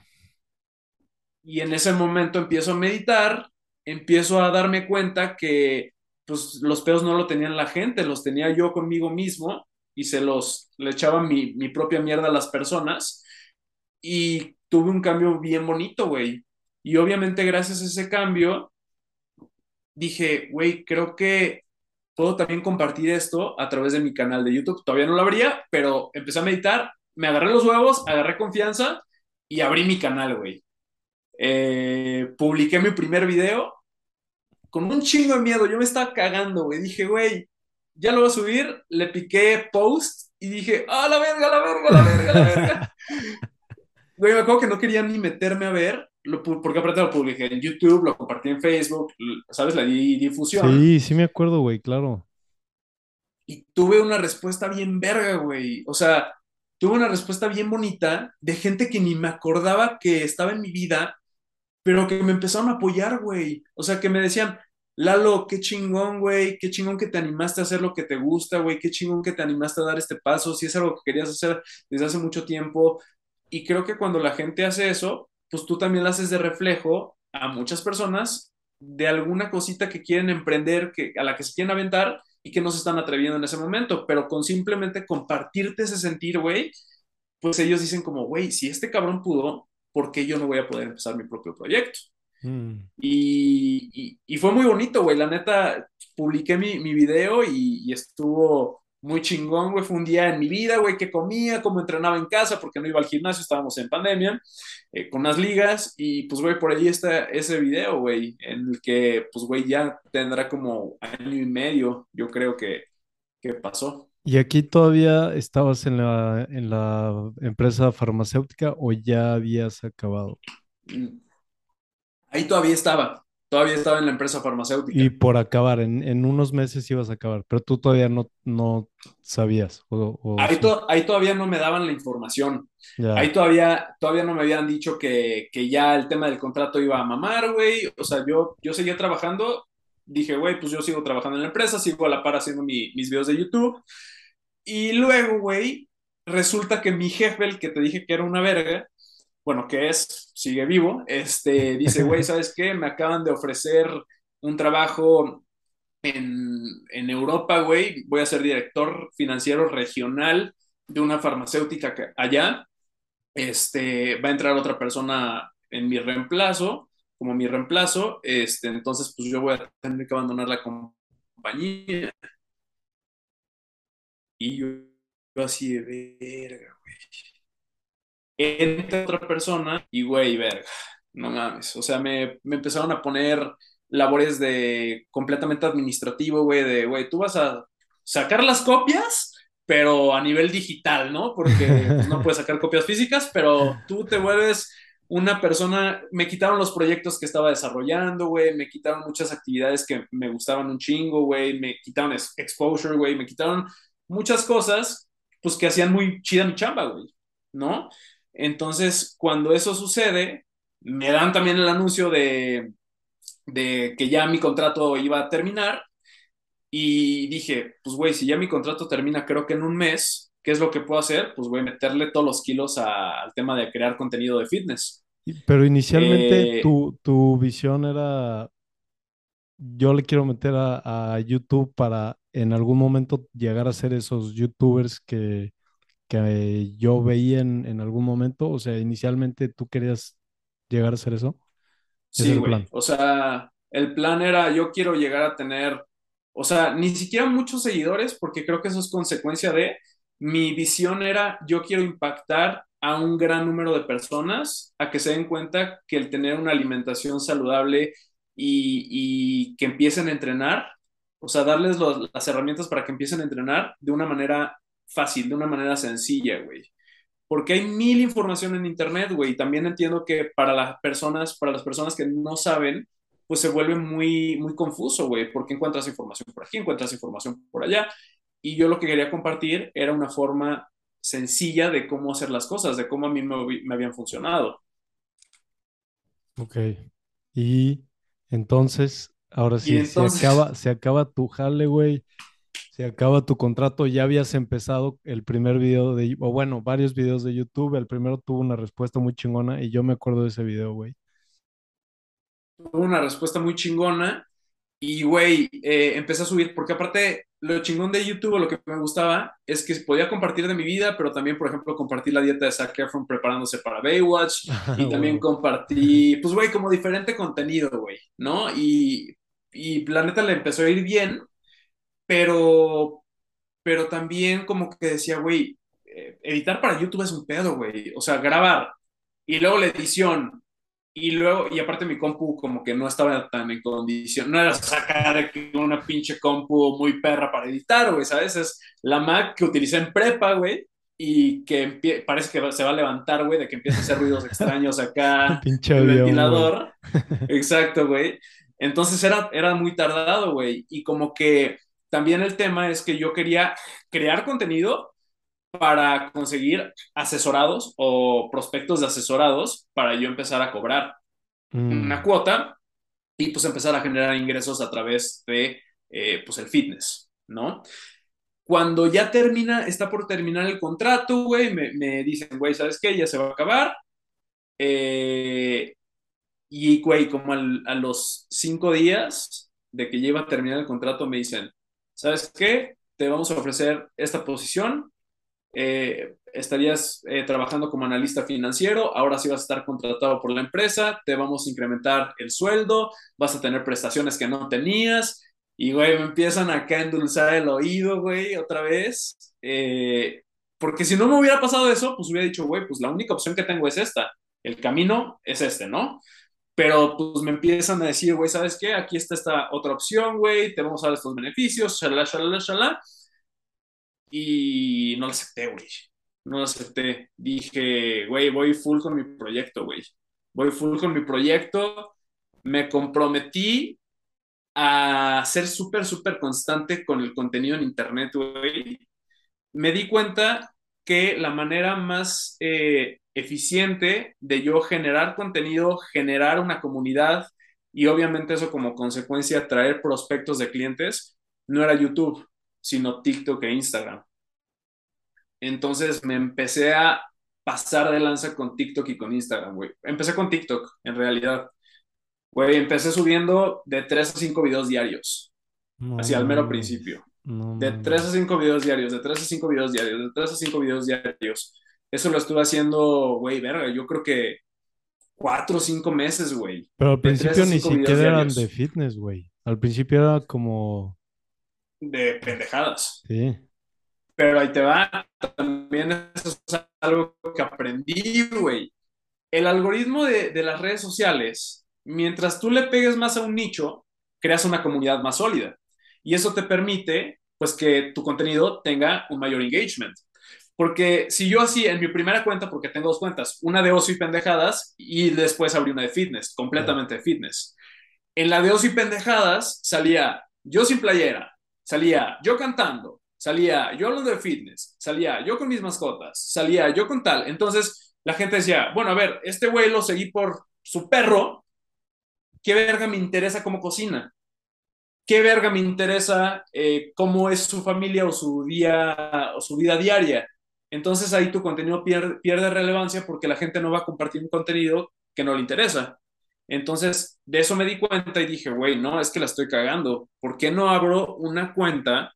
Y en ese momento empiezo a meditar, empiezo a darme cuenta que pues los peos no lo tenían la gente, los tenía yo conmigo mismo y se los, le echaba mi, mi propia mierda a las personas y tuve un cambio bien bonito, güey. Y obviamente gracias a ese cambio, dije, güey, creo que puedo también compartir esto a través de mi canal de YouTube. Todavía no lo abría, pero empecé a meditar, me agarré los huevos, agarré confianza y abrí mi canal, güey. Eh, publiqué mi primer video con un chingo de miedo, yo me estaba cagando, güey. Dije, güey, ya lo voy a subir, le piqué post y dije, ah, la verga, la verga, la verga, la verga. Güey, me acuerdo que no quería ni meterme a ver, lo, porque aparte lo publiqué en YouTube, lo compartí en Facebook, ¿sabes? Le di difusión. Sí, sí me acuerdo, güey, claro. Y tuve una respuesta bien verga, güey. O sea, tuve una respuesta bien bonita de gente que ni me acordaba que estaba en mi vida, pero que me empezaron a apoyar, güey. O sea, que me decían, Lalo, qué chingón, güey, qué chingón que te animaste a hacer lo que te gusta, güey, qué chingón que te animaste a dar este paso, si es algo que querías hacer desde hace mucho tiempo. Y creo que cuando la gente hace eso, pues tú también lo haces de reflejo a muchas personas de alguna cosita que quieren emprender, que, a la que se quieren aventar y que no se están atreviendo en ese momento, pero con simplemente compartirte ese sentir, güey, pues ellos dicen como, güey, si este cabrón pudo, ¿por qué yo no voy a poder empezar mi propio proyecto? Mm. Y, y, fue muy bonito, güey. La neta, publiqué mi, mi video y, y, estuvo muy chingón, güey. Fue un día en mi vida, güey, que comía, como entrenaba en casa, porque no iba al gimnasio, estábamos en pandemia, eh, con las ligas. Y pues, güey, por allí está ese video, güey, en el que, pues, güey, ya tendrá como año y medio, yo creo que, que pasó. ¿Y aquí todavía estabas en la, en la empresa farmacéutica o ya habías acabado? Mm, Ahí todavía estaba, todavía estaba en la empresa farmacéutica. Y por acabar, en, unos meses ibas a acabar, pero tú todavía no, no sabías. ahí, ahí, todavía no me daban la información. Ahí todavía, todavía no me habían dicho que, ya el tema del contrato iba a mamar, güey. O sea, yo, yo seguía trabajando. Dije, güey, pues yo sigo trabajando en la empresa, sigo a la par haciendo mis videos de YouTube. Y luego, güey, resulta que mi jefe, el que te dije que era una verga, bueno, que es, sigue vivo, este, dice, güey, ¿sabes qué? Me acaban de ofrecer un trabajo en, en Europa, güey, voy a ser director financiero regional de una farmacéutica allá, este, va a entrar otra persona en mi reemplazo, como mi reemplazo, este, entonces pues yo voy a tener que abandonar la compañía. Y yo, yo así de verga, güey entra otra persona y, güey, verga, no mames. O sea, me, me empezaron a poner labores de completamente administrativo, güey, de, güey, tú vas a sacar las copias, pero a nivel digital, ¿no? Porque pues, no puedes sacar copias físicas, pero tú te vuelves una persona, me quitaron los proyectos que estaba desarrollando, güey, me quitaron muchas actividades que me gustaban un chingo, güey, me quitaron exposure, güey, me quitaron muchas cosas, pues que hacían muy chida mi chamba, güey, ¿no? Entonces, cuando eso sucede, me dan también el anuncio de, que ya mi contrato iba a terminar y dije, pues güey, si ya mi contrato termina creo que en un mes, ¿qué es lo que puedo hacer? Pues voy a meterle todos los kilos al tema de crear contenido de fitness. Pero inicialmente eh, tu, visión era, yo le quiero meter a, a, YouTube para en algún momento llegar a ser esos youtubers que, que yo veía en, algún momento? O sea, inicialmente tú querías llegar a hacer eso. Sí, güey. O sea, el plan era, yo quiero llegar a tener, o sea, ni siquiera muchos seguidores, porque creo que eso es consecuencia de, mi visión era, yo quiero impactar a un gran número de personas a que se den cuenta que el tener una alimentación saludable y, y que empiecen a entrenar, o sea, darles las herramientas para que empiecen a entrenar de una manera fácil, de una manera sencilla, güey. Porque hay mil información en internet, güey. También entiendo que para las personas, para las personas que no saben, pues se vuelve muy, muy confuso, güey, porque encuentras información por aquí, encuentras información por allá. Y yo lo que quería compartir era una forma sencilla de cómo hacer las cosas, de cómo a mí me, habían funcionado. Ok. Y entonces, ahora sí, Se, acaba, se acaba tu jale, güey se acaba tu contrato, ya habías empezado el primer video de, o bueno, varios videos de YouTube, el primero tuvo una respuesta muy chingona y yo me acuerdo de ese video, güey. Tuvo una respuesta muy chingona y, güey, eh, empecé a subir, porque aparte, lo chingón de YouTube, lo que me gustaba, es que podía compartir de mi vida, pero también, por ejemplo, compartir la dieta de Zac Efron preparándose para Baywatch y también compartí, pues, güey, como diferente contenido, güey, ¿no? Y, y la neta le empezó a ir bien pero, pero también como que decía, güey, eh, editar para YouTube es un pedo, güey. O sea, grabar y luego la edición y luego, y aparte mi compu como que no estaba tan en condición, no era sacar una pinche compu muy perra para editar, güey, ¿sabes? Es la Mac que utilicé en prepa, güey, y que parece que se va a levantar, güey, de que empieza a hacer ruidos extraños acá, pinche el ventilador. Exacto, güey. Entonces era, era muy tardado, güey, y como que también el tema es que yo quería crear contenido para conseguir asesorados o prospectos de asesorados para yo empezar a cobrar mm. una cuota y pues empezar a generar ingresos a través de eh, pues el fitness, ¿no? Cuando ya termina, está por terminar el contrato, güey, me, dicen, güey, ¿sabes qué? Ya se va a acabar. Eh, y, güey, como a los cinco días de que ya iba a terminar el contrato, me dicen, ¿sabes qué? Te vamos a ofrecer esta posición eh, estarías eh, trabajando como analista financiero, ahora sí vas a estar contratado por la empresa, te vamos a incrementar el sueldo, vas a tener prestaciones que no tenías, y güey, me empiezan acá a endulzar el oído, güey, otra vez. Eh, porque si no me hubiera pasado eso, pues hubiera dicho, güey, pues la única opción que tengo es esta, el camino es este, ¿no? Pero pues me empiezan a decir, güey, ¿sabes qué? Aquí está esta otra opción, güey, te vamos a dar estos beneficios, shalala, shalala, shalala y no lo acepté, güey. No lo acepté. Dije, güey, voy full con mi proyecto, güey. Voy full con mi proyecto. Me comprometí a ser súper, súper constante con el contenido en Internet, güey. Me di cuenta que la manera más eh, eficiente de yo generar contenido, generar una comunidad y obviamente eso como consecuencia traer prospectos de clientes, no era YouTube, sino TikTok e Instagram. Entonces me empecé a pasar de lanza con TikTok y con Instagram, güey. Empecé con TikTok, en realidad. Güey, empecé subiendo de 3 a 5 videos diarios. así al mero principio. De 3 a 5 videos diarios, de 3 a 5 videos diarios, de 3 a 5 videos diarios. Eso lo estuve haciendo, güey, verga, yo creo que 4 o 5 meses, güey. Pero al principio ni siquiera eran de fitness, güey. Al principio era como de pendejadas. Sí. Pero ahí te va, también eso es algo que aprendí, güey. El algoritmo de, de las redes sociales, mientras tú le pegues más a un nicho, creas una comunidad más sólida. Y eso te permite, pues, que tu contenido tenga un mayor engagement. Porque si yo así, en mi primera cuenta, porque tengo dos cuentas, una de ocio y pendejadas, y después abrí una de fitness, completamente de fitness. En la de ocio y pendejadas salía yo sin playera, salía yo cantando, salía yo hablando de fitness, salía yo con mis mascotas, salía yo con tal. Entonces la gente decía, bueno, a ver, este güey lo seguí por su perro, ¿qué verga me interesa cómo cocina? ¿Qué verga me interesa eh, cómo es su familia o su día o su vida diaria? Entonces ahí tu contenido pierde, pierde relevancia porque la gente no va a compartir un contenido que no le interesa. Entonces, de eso me di cuenta y dije, güey, no, es que la estoy cagando. ¿Por qué no abro una cuenta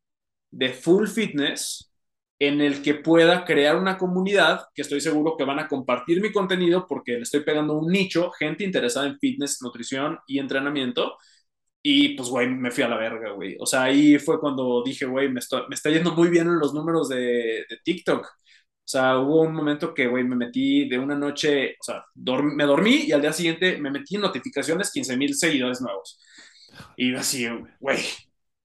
de full fitness en el que pueda crear una comunidad que estoy seguro que van a compartir mi contenido porque le estoy pegando un nicho, gente interesada en fitness, nutrición y entrenamiento. Y pues, güey, me fui a la verga, güey. O sea, ahí fue cuando dije, güey, me, me está yendo muy bien en los números de, de TikTok. O sea, hubo un momento que, güey, me metí de una noche, o sea, me dormí y al día siguiente me metí en notificaciones 15 mil seguidores nuevos. Y así, güey,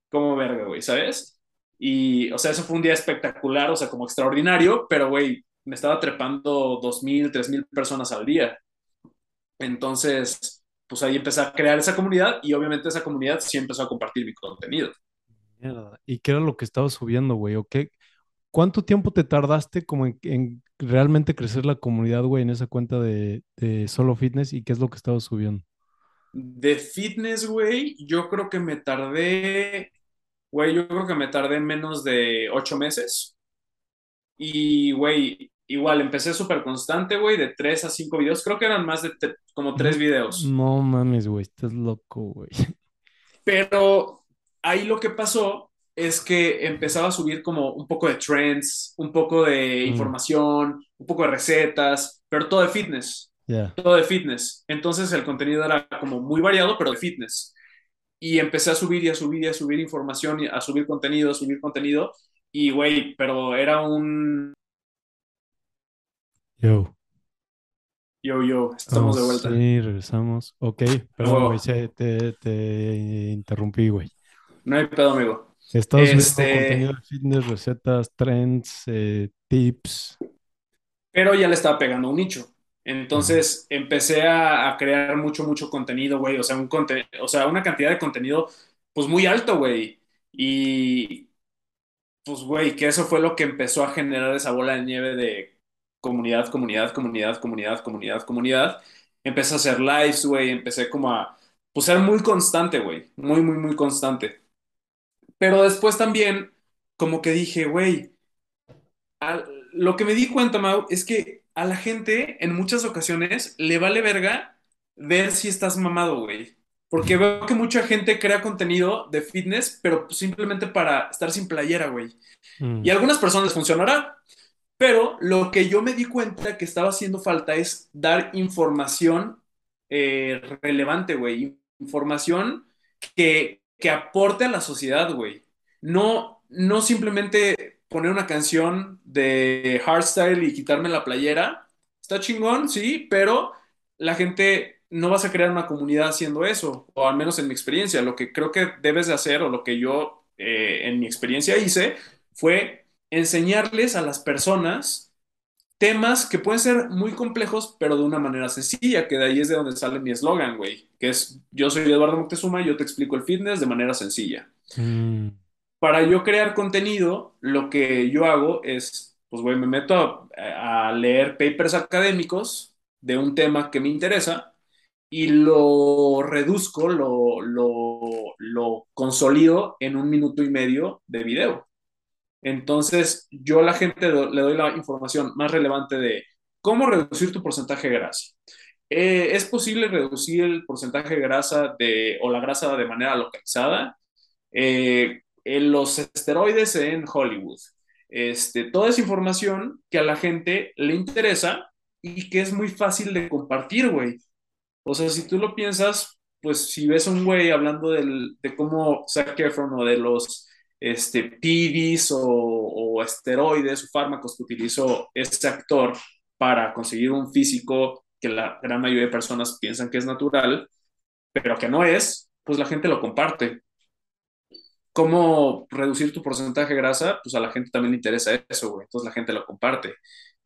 como verga, güey, ¿sabes? Y, o sea, eso fue un día espectacular, o sea, como extraordinario, pero, güey, me estaba trepando 2.000, 3.000 personas al día. Entonces, pues ahí empecé a crear esa comunidad y obviamente esa comunidad sí empezó a compartir mi contenido. ¿Y qué era lo que estaba subiendo, güey? ¿O qué, ¿Cuánto tiempo te tardaste como en, realmente crecer la comunidad, güey, en esa cuenta de, Solo Fitness y qué es lo que estabas subiendo? De fitness, güey, yo creo que me tardé, güey, yo creo que me tardé menos de ocho meses. Y, güey, igual empecé súper constante, güey, de tres a cinco videos. Creo que eran más de como tres videos. No mames, güey, estás loco, güey. Pero ahí lo que pasó es que empezaba a subir como un poco de trends, un poco de mm. información, un poco de recetas, pero todo de fitness. Todo de fitness. Entonces el contenido era como muy variado, pero de fitness. Y empecé a subir y a subir y a subir información, y a subir contenido, a subir contenido. Y, güey, pero era un... Yo. Yo, yo, estamos de Oh, vuelta. sí, regresamos. Ok, perdón, güey, te, te interrumpí, güey. no hay pedo, amigo. Estás subiendo contenido Este, de fitness, recetas, trends, eh, tips. pero ya le estaba pegando un nicho. Entonces empecé a, a crear mucho, mucho contenido, güey. O sea, un conte- o sea, una cantidad de contenido, pues muy alto, güey. Y pues, güey, que eso fue lo que empezó a generar esa bola de nieve de comunidad, comunidad, comunidad, comunidad, comunidad, comunidad. Empecé a hacer lives, güey. Empecé como a, pues, ser muy constante, güey. Muy, muy, muy constante. Pero después también, como que dije, güey, lo que me di cuenta, Mau, es que a la gente en muchas ocasiones le vale verga ver si estás mamado, güey. Porque veo que mucha gente crea contenido de fitness, pero simplemente para estar sin playera, güey. Y Mm, a algunas personas les funcionará, pero lo que yo me di cuenta que estaba haciendo falta es dar información eh, relevante, güey. Información que, que aporte a la sociedad, güey. No, no simplemente poner una canción de hardstyle y quitarme la playera. Está chingón, sí, pero la gente no vas a crear una comunidad haciendo eso, o al menos en mi experiencia. Lo que creo que debes de hacer, o lo que yo eh, en mi experiencia hice, fue enseñarles a las personas temas que pueden ser muy complejos, pero de una manera sencilla, que de ahí es de donde sale mi eslogan, güey, que es yo soy Eduardo Moctezuma y yo te explico el fitness de manera sencilla. mm, Para yo crear contenido, lo que yo hago es, pues, güey, me meto a, a leer papers académicos de un tema que me interesa y lo reduzco, lo, lo, lo consolido en un minuto y medio de video. Entonces, yo a la gente le doy la información más relevante de cómo reducir tu porcentaje de grasa. Eh, ¿Es posible reducir el porcentaje de grasa de, o la grasa de manera localizada? Eh, en los esteroides en Hollywood. Este, toda esa información que a la gente le interesa y que es muy fácil de compartir, güey. O sea, si tú lo piensas, pues si ves a un güey hablando del, de cómo Zac Efron o de los este, PDs o, o esteroides o fármacos que utilizó este actor para conseguir un físico que la gran mayoría de personas piensan que es natural, pero que no es, pues la gente lo comparte. ¿Cómo reducir tu porcentaje de grasa? Pues a la gente también le interesa eso, güey. Entonces la gente lo comparte.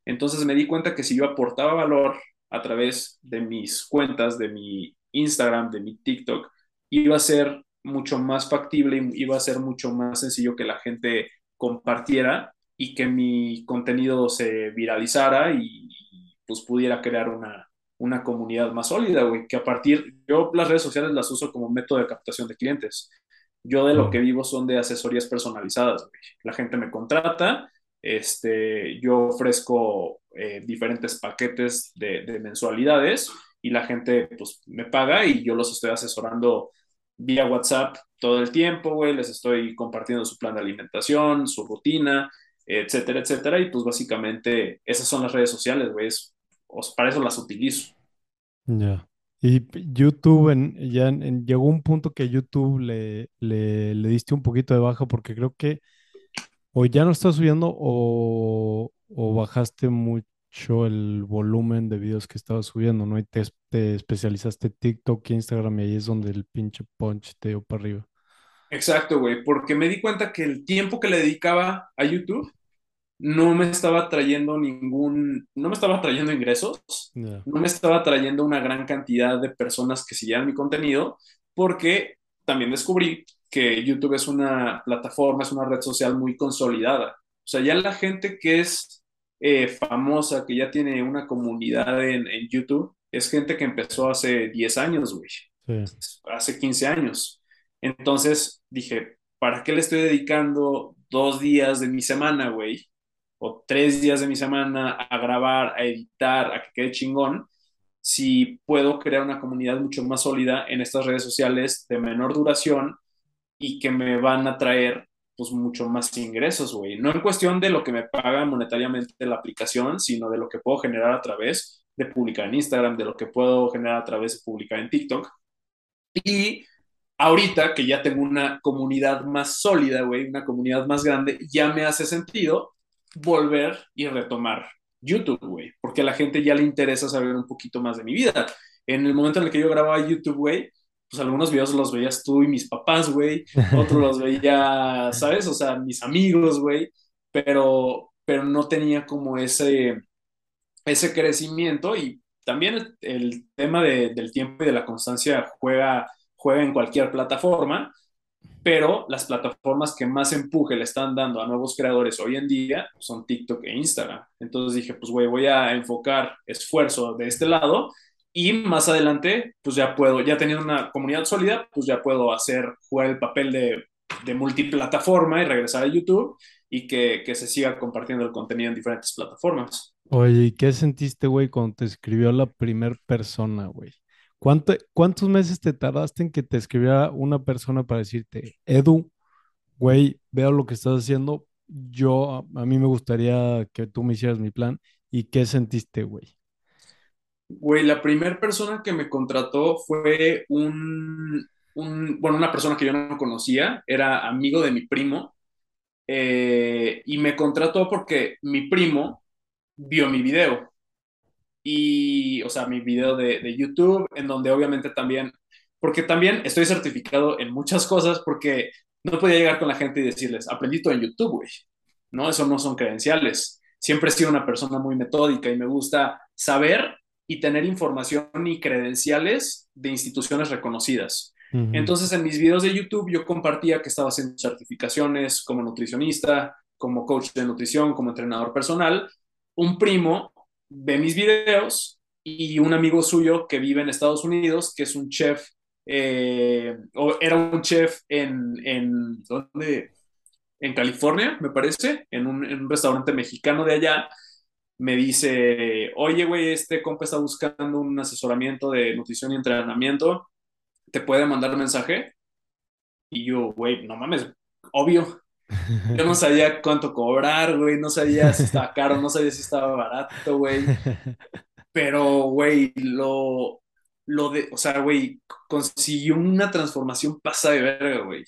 Entonces me di cuenta que si yo aportaba valor a través de mis cuentas, de mi Instagram, de mi TikTok, iba a ser mucho más factible y iba a ser mucho más sencillo que la gente compartiera y que mi contenido se viralizara y, pues pudiera crear una, una comunidad más sólida, güey, que a partir, yo las redes sociales las uso como método de captación de clientes. Yo de lo que vivo son de asesorías personalizadas, güey. La gente me contrata este, yo ofrezco eh, diferentes paquetes de, de, mensualidades y la gente pues me paga y yo los estoy asesorando vía WhatsApp todo el tiempo, güey, les estoy compartiendo su plan de alimentación, su rutina, etcétera, etcétera, y pues básicamente esas son las redes sociales, güey, para eso las utilizo. Ya. Y YouTube, en, ya llegó un punto que YouTube le, le, le diste un poquito de baja porque creo que o ya no estás subiendo o, o bajaste mucho el volumen de videos que estabas subiendo, ¿no? Y te, te especializaste en TikTok, Instagram y ahí es donde el pinche punch te dio para arriba. Exacto, güey, porque me di cuenta que el tiempo que le dedicaba a YouTube no me estaba trayendo ningún, no me estaba trayendo ingresos, no me estaba trayendo una gran cantidad de personas que siguieran mi contenido, porque también descubrí que YouTube es una plataforma, es una red social muy consolidada. O sea, ya la gente que es eh, famosa, que ya tiene una comunidad en, en YouTube, es gente que empezó hace 10 años, güey, Sí. hace 15 años. Entonces dije, ¿para qué le estoy dedicando dos días de mi semana, güey? o tres días de mi semana a grabar, a editar, a que quede chingón, si puedo crear una comunidad mucho más sólida en estas redes sociales de menor duración y que me van a traer pues mucho más ingresos, güey. No en cuestión de lo que me paga monetariamente la aplicación, sino de lo que puedo generar a través de publicar en Instagram, de lo que puedo generar a través de publicar en TikTok. Y ahorita que ya tengo una comunidad más sólida, güey, una comunidad más grande, ya me hace sentido volver y retomar YouTube, güey, porque a la gente ya le interesa saber un poquito más de mi vida. En el momento en el que yo grababa YouTube, güey, pues algunos videos los veías tú y mis papás, güey, otros los veía, ¿sabes? O sea, mis amigos, güey, pero, pero no tenía como ese, ese crecimiento y también el tema de, del tiempo y de la constancia juega, juega en cualquier plataforma, pero las plataformas que más empuje le están dando a nuevos creadores hoy en día son TikTok e Instagram. Entonces dije, pues güey, voy a enfocar esfuerzo de este lado y más adelante, pues ya puedo, ya teniendo una comunidad sólida, pues ya puedo hacer, jugar el papel de, de multiplataforma y regresar a YouTube y que, que se siga compartiendo el contenido en diferentes plataformas. Oye, ¿y qué sentiste, güey, cuando te escribió la primera persona, güey? ¿Cuánto, ¿Cuántos meses te tardaste en que te escribiera una persona para decirte, Edu, güey, veo lo que estás haciendo, yo, a mí me gustaría que tú me hicieras mi plan, ¿y qué sentiste, güey? Güey, la primera persona que me contrató fue un, un, bueno, una persona que yo no conocía, era amigo de mi primo, eh, y me contrató porque mi primo vio mi video. Y, o sea, mi video de, de YouTube, en donde obviamente también, porque también estoy certificado en muchas cosas, porque no podía llegar con la gente y decirles, aprendí todo en YouTube, güey. No, eso no son credenciales. Siempre he sido una persona muy metódica y me gusta saber y tener información y credenciales de instituciones reconocidas. Entonces, en mis videos de YouTube yo compartía que estaba haciendo certificaciones como nutricionista, como coach de nutrición, como entrenador personal. Un primo ve mis videos y un amigo suyo que vive en Estados Unidos, que es un chef, eh, o era un chef en, en, ¿dónde? En California, me parece, en un, en un restaurante mexicano de allá, me dice, oye, güey, este compa está buscando un asesoramiento de nutrición y entrenamiento, ¿te puede mandar mensaje? Y yo, güey, no mames, obvio. Yo no sabía cuánto cobrar, güey, no sabía si estaba caro, no sabía si estaba barato, güey. Pero, güey, lo, lo de, o sea, güey, consiguió una transformación pasa de verga, güey.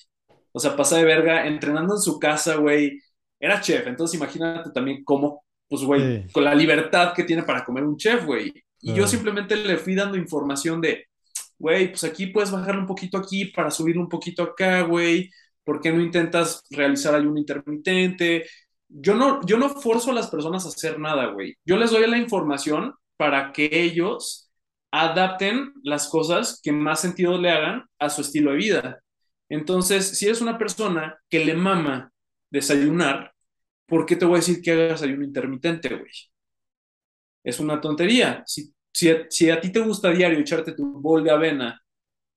O sea, pasa de verga, entrenando en su casa, güey. Era chef, entonces imagínate también cómo, pues, güey, Sí, con la libertad que tiene para comer un chef, güey. Y yo claro. simplemente le fui dando información de, güey, pues aquí puedes bajarle un poquito aquí para subirle un poquito acá, güey. ¿Por qué no intentas realizar ayuno intermitente? Yo no, yo no forzo a las personas a hacer nada, güey. Yo les doy la información para que ellos adapten las cosas que más sentido le hagan a su estilo de vida. Entonces, si eres una persona que le mama desayunar, ¿por qué te voy a decir que hagas ayuno intermitente, güey? Es una tontería. Si, si, a, si a ti te gusta diario echarte tu bol de avena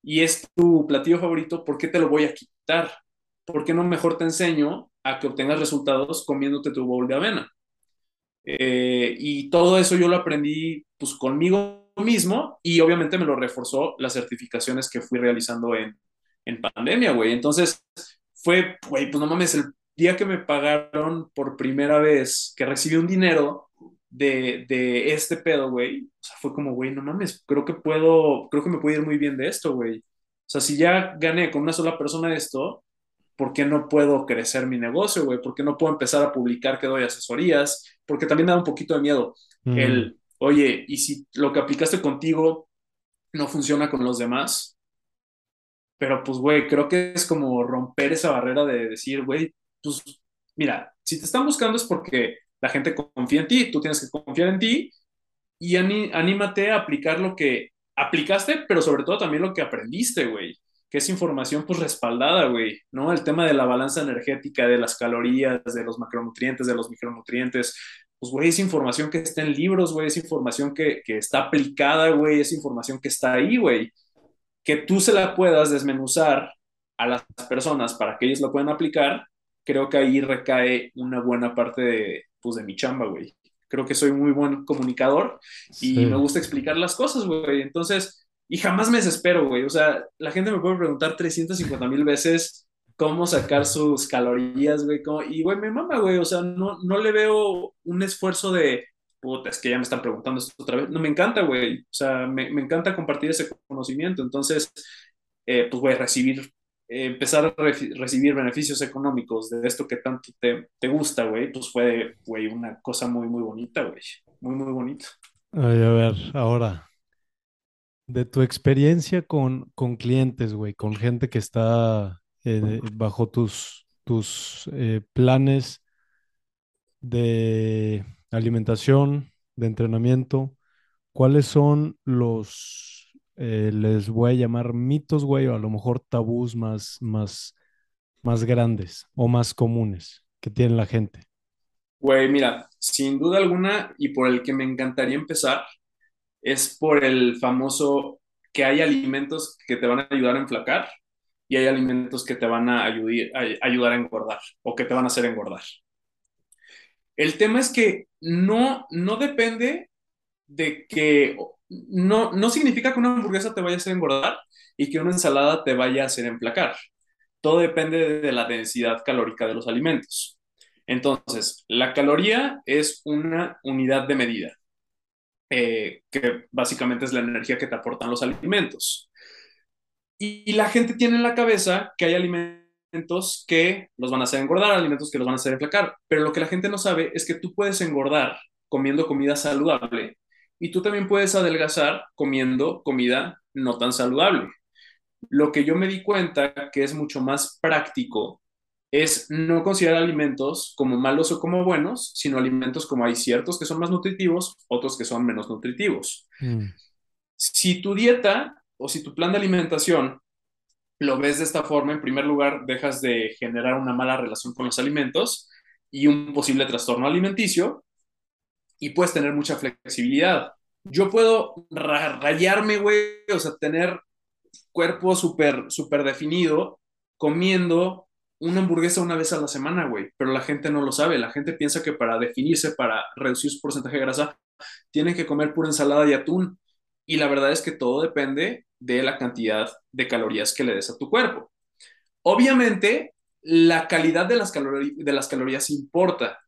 y es tu platillo favorito, ¿por qué te lo voy a quitar? ¿Por qué no mejor te enseño a que obtengas resultados comiéndote tu bowl de avena? Eh, y todo eso yo lo aprendí pues conmigo mismo y obviamente me lo reforzó las certificaciones que fui realizando en, en pandemia, güey. Entonces fue, güey, pues no mames, el día que me pagaron por primera vez, que recibí un dinero de, de este pedo, güey, o sea, fue como, güey, no mames, creo que puedo, creo que me puede ir muy bien de esto, güey. O sea, si ya gané con una sola persona esto, ¿por qué no puedo crecer mi negocio, güey? ¿Por qué no puedo empezar a publicar que doy asesorías? Porque también da un poquito de miedo Ujú. el, oye, ¿y si lo que aplicaste contigo no funciona con los demás? Pero pues, güey, creo que es como romper esa barrera de decir, güey, pues mira, si te están buscando es porque la gente confía en ti, tú tienes que confiar en ti y aní- anímate a aplicar lo que aplicaste, pero sobre todo también lo que aprendiste, güey, que es información pues respaldada, güey, ¿no? El tema de la balanza energética, de las calorías, de los macronutrientes, de los micronutrientes, pues, güey, es información que está en libros, güey, es información que, que está aplicada, güey, es información que está ahí, güey, que tú se la puedas desmenuzar a las personas para que ellos lo puedan aplicar, creo que ahí recae una buena parte de, pues, de mi chamba, güey. Creo que soy muy buen comunicador y me Sí, gusta explicar las cosas, güey. Entonces, y jamás me desespero, güey. O sea, la gente me puede preguntar 350 mil veces cómo sacar sus calorías, güey. cómo- Y, güey, me mama, güey. O sea, no, no le veo un esfuerzo de, puta, es que ya me están preguntando esto otra vez. No, me encanta, güey. O sea, me, me encanta compartir ese conocimiento. Entonces, eh, pues, güey, recibir, empezar a re recibir beneficios económicos de esto que tanto te, te gusta, güey, pues fue, güey, una cosa muy, muy bonita, güey. muy, muy bonito. Ay, a ver, ahora, de tu experiencia con, con clientes, güey, con gente que está eh, bajo tus, tus eh, planes de alimentación, de entrenamiento, ¿cuáles son los, eh, les voy a llamar mitos, güey, o a lo mejor tabús más, más, más grandes o más comunes que tiene la gente? Güey, mira, sin duda alguna y por el que me encantaría empezar es por el famoso que hay alimentos que te van a ayudar a enflacar y hay alimentos que te van a a ayudar a engordar o que te van a hacer engordar. El tema es que no, no depende de que, no, no significa que una hamburguesa te vaya a hacer engordar y que una ensalada te vaya a hacer emplacar. Todo depende de la densidad calórica de los alimentos. Entonces, la caloría es una unidad de medida, eh, que básicamente es la energía que te aportan los alimentos. Y, y la gente tiene en la cabeza que hay alimentos que los van a hacer engordar, alimentos que los van a hacer enflacar, pero lo que la gente no sabe es que tú puedes engordar comiendo comida saludable y tú también puedes adelgazar comiendo comida no tan saludable. Lo que yo me di cuenta que es mucho más práctico es no considerar alimentos como malos o como buenos, sino alimentos como hay ciertos que son más nutritivos, otros que son menos nutritivos. Mm, Si tu dieta o si tu plan de alimentación lo ves de esta forma, en primer lugar, dejas de generar una mala relación con los alimentos y un posible trastorno alimenticio y puedes tener mucha flexibilidad. Yo puedo ra- rayarme, güey, o sea, tener cuerpo súper, súper definido comiendo una hamburguesa una vez a la semana, güey, pero la gente no lo sabe. La gente piensa que para definirse, para reducir su porcentaje de grasa, tienen que comer pura ensalada y atún. Y la verdad es que todo depende de la cantidad de calorías que le des a tu cuerpo. Obviamente, la calidad de las, de las calorías importa.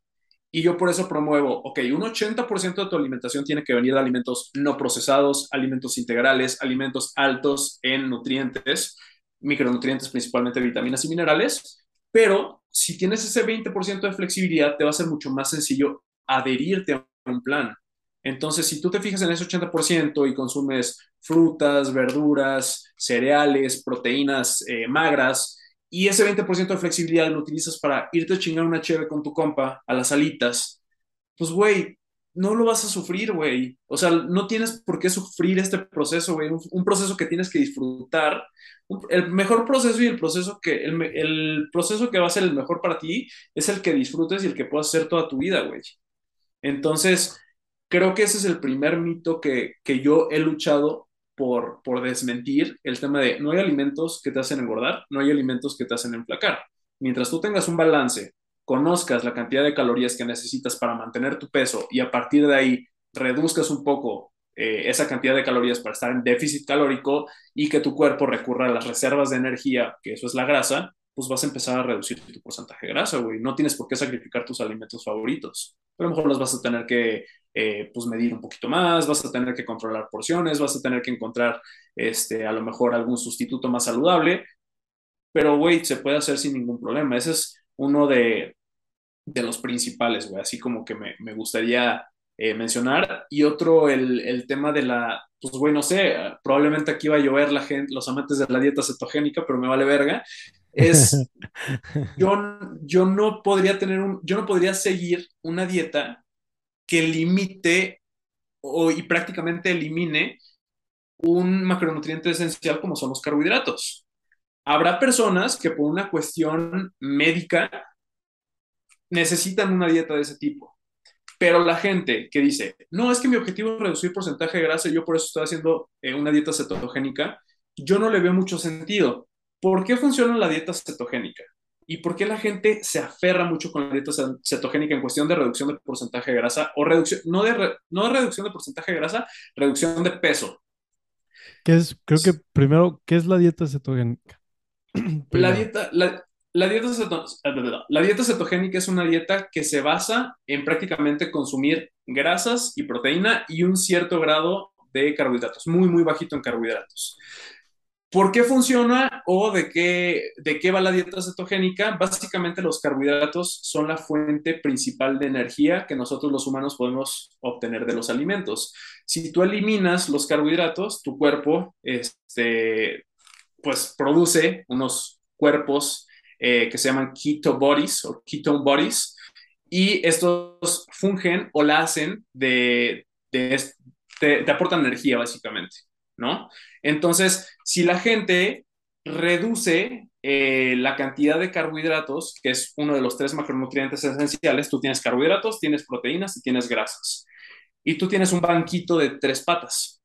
Y yo por eso promuevo, ok, un 80% de tu alimentación tiene que venir de alimentos no procesados, alimentos integrales, alimentos altos en nutrientes, micronutrientes, principalmente vitaminas y minerales, pero si tienes ese 20% de flexibilidad, te va a ser mucho más sencillo adherirte a un plan. Entonces, si tú te fijas en ese 80% y consumes frutas, verduras, cereales, proteínas eh, magras, y ese 20% de flexibilidad lo utilizas para irte a chingar una cheve con tu compa a las alitas, pues, güey, no lo vas a sufrir, güey. O sea, no tienes por qué sufrir este proceso, güey. Un, proceso que tienes que disfrutar. El mejor proceso y el proceso que, el, el proceso que va a ser el mejor para ti es el que disfrutes y el que puedas hacer toda tu vida, güey. Entonces, creo que ese es el primer mito que, que yo he luchado por, por desmentir, el tema de no hay alimentos que te hacen engordar, no hay alimentos que te hacen enflacar. Mientras tú tengas un balance, conozcas la cantidad de calorías que necesitas para mantener tu peso y a partir de ahí reduzcas un poco eh, esa cantidad de calorías para estar en déficit calórico y que tu cuerpo recurra a las reservas de energía, que eso es la grasa, pues vas a empezar a reducir tu porcentaje de grasa, güey. No tienes por qué sacrificar tus alimentos favoritos. Pero a lo mejor los vas a tener que eh, pues medir un poquito más, vas a tener que controlar porciones, vas a tener que encontrar este, a lo mejor algún sustituto más saludable, pero güey, se puede hacer sin ningún problema. Ese es uno de, de los principales, güey, así como que me, me gustaría eh, mencionar. Y otro, el, el tema de la, pues güey, no sé, probablemente aquí va a llover la gente, los amantes de la dieta cetogénica, pero me vale verga. Es, yo, yo no podría tener un, yo no podría seguir una dieta que limite o, y prácticamente elimine un macronutriente esencial como son los carbohidratos. Habrá personas que por una cuestión médica necesitan una dieta de ese tipo, pero la gente que dice, no, es que mi objetivo es reducir porcentaje de grasa y yo por eso estoy haciendo eh, una dieta cetogénica, yo no le veo mucho sentido. ¿Por qué funciona la dieta cetogénica? ¿Y por qué la gente se aferra mucho con la dieta cetogénica en cuestión de reducción de porcentaje de grasa o reducción, no de, re, no de reducción de porcentaje de grasa, reducción de peso? ¿Qué es? Creo que primero, ¿qué es la dieta cetogénica? La dieta, la, la dieta, ceto- la dieta cetogénica es una dieta que se basa en prácticamente consumir grasas y proteína y un cierto grado de carbohidratos, muy, muy bajito en carbohidratos. ¿Por qué funciona o de qué, de qué va la dieta cetogénica? Básicamente los carbohidratos son la fuente principal de energía que nosotros los humanos podemos obtener de los alimentos. Si tú eliminas los carbohidratos, tu cuerpo este, pues, produce unos cuerpos eh, que se llaman keto bodies o ketone bodies y estos fungen o la hacen de, de te, te aportan energía básicamente. ¿No? Entonces, si la gente reduce eh, la cantidad de carbohidratos, que es uno de los tres macronutrientes esenciales, tú tienes carbohidratos, tienes proteínas y tienes grasas. Y tú tienes un banquito de tres patas.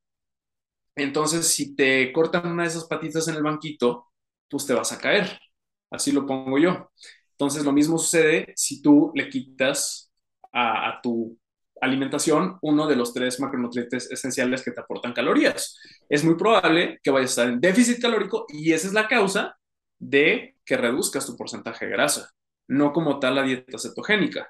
Entonces, si te cortan una de esas patitas en el banquito, pues te vas a caer. Así lo pongo yo. Entonces, lo mismo sucede si tú le quitas a, a tu alimentación uno de los tres macronutrientes esenciales que te aportan calorías. Es muy probable que vayas a estar en déficit calórico y esa es la causa de que reduzcas tu porcentaje de grasa, no como tal la dieta cetogénica.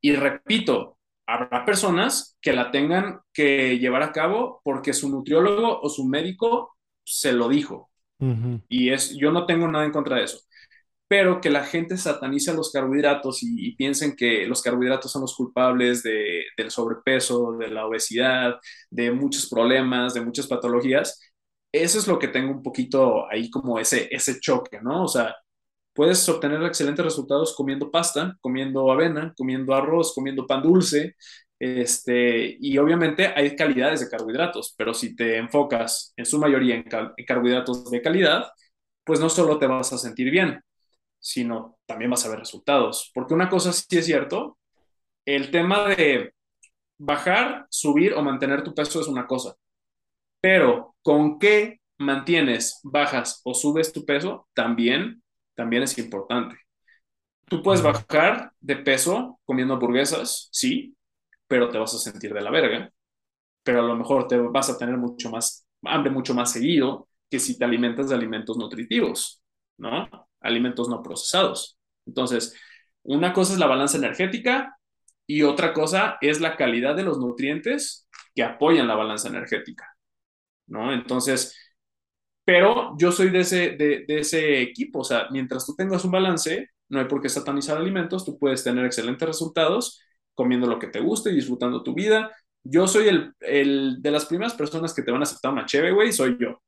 Y repito, habrá personas que la tengan que llevar a cabo porque su nutriólogo o su médico se lo dijo. Uh -huh. Y es, yo no tengo nada en contra de eso pero que la gente satanice los carbohidratos y, y, piensen que los carbohidratos son los culpables de, del sobrepeso, de la obesidad, de muchos problemas, de muchas patologías, eso es lo que tengo un poquito ahí como ese, ese choque, ¿no? O sea, puedes obtener excelentes resultados comiendo pasta, comiendo avena, comiendo arroz, comiendo pan dulce, este, y obviamente hay calidades de carbohidratos, pero si te enfocas en su mayoría en, en carbohidratos de calidad, pues no solo te vas a sentir bien, sino también vas a ver resultados. Porque una cosa sí es cierto, el tema de bajar, subir o mantener tu peso es una cosa, pero con qué mantienes, bajas o subes tu peso también, también es importante. Tú puedes bajar de peso comiendo hamburguesas, sí, pero te vas a sentir de la verga. Pero a lo mejor te vas a tener mucho más hambre mucho más seguido que si te alimentas de alimentos nutritivos, ¿no? Alimentos no procesados. Entonces, una cosa es la balanza energética y otra cosa es la calidad de los nutrientes que apoyan la balanza energética, ¿no? Entonces, pero yo soy de ese, de, de ese equipo, o sea, mientras tú tengas un balance, no hay por qué satanizar alimentos, tú puedes tener excelentes resultados comiendo lo que te guste y disfrutando tu vida. Yo soy el, el de las primeras personas que te van a aceptar una cheve, güey, soy yo.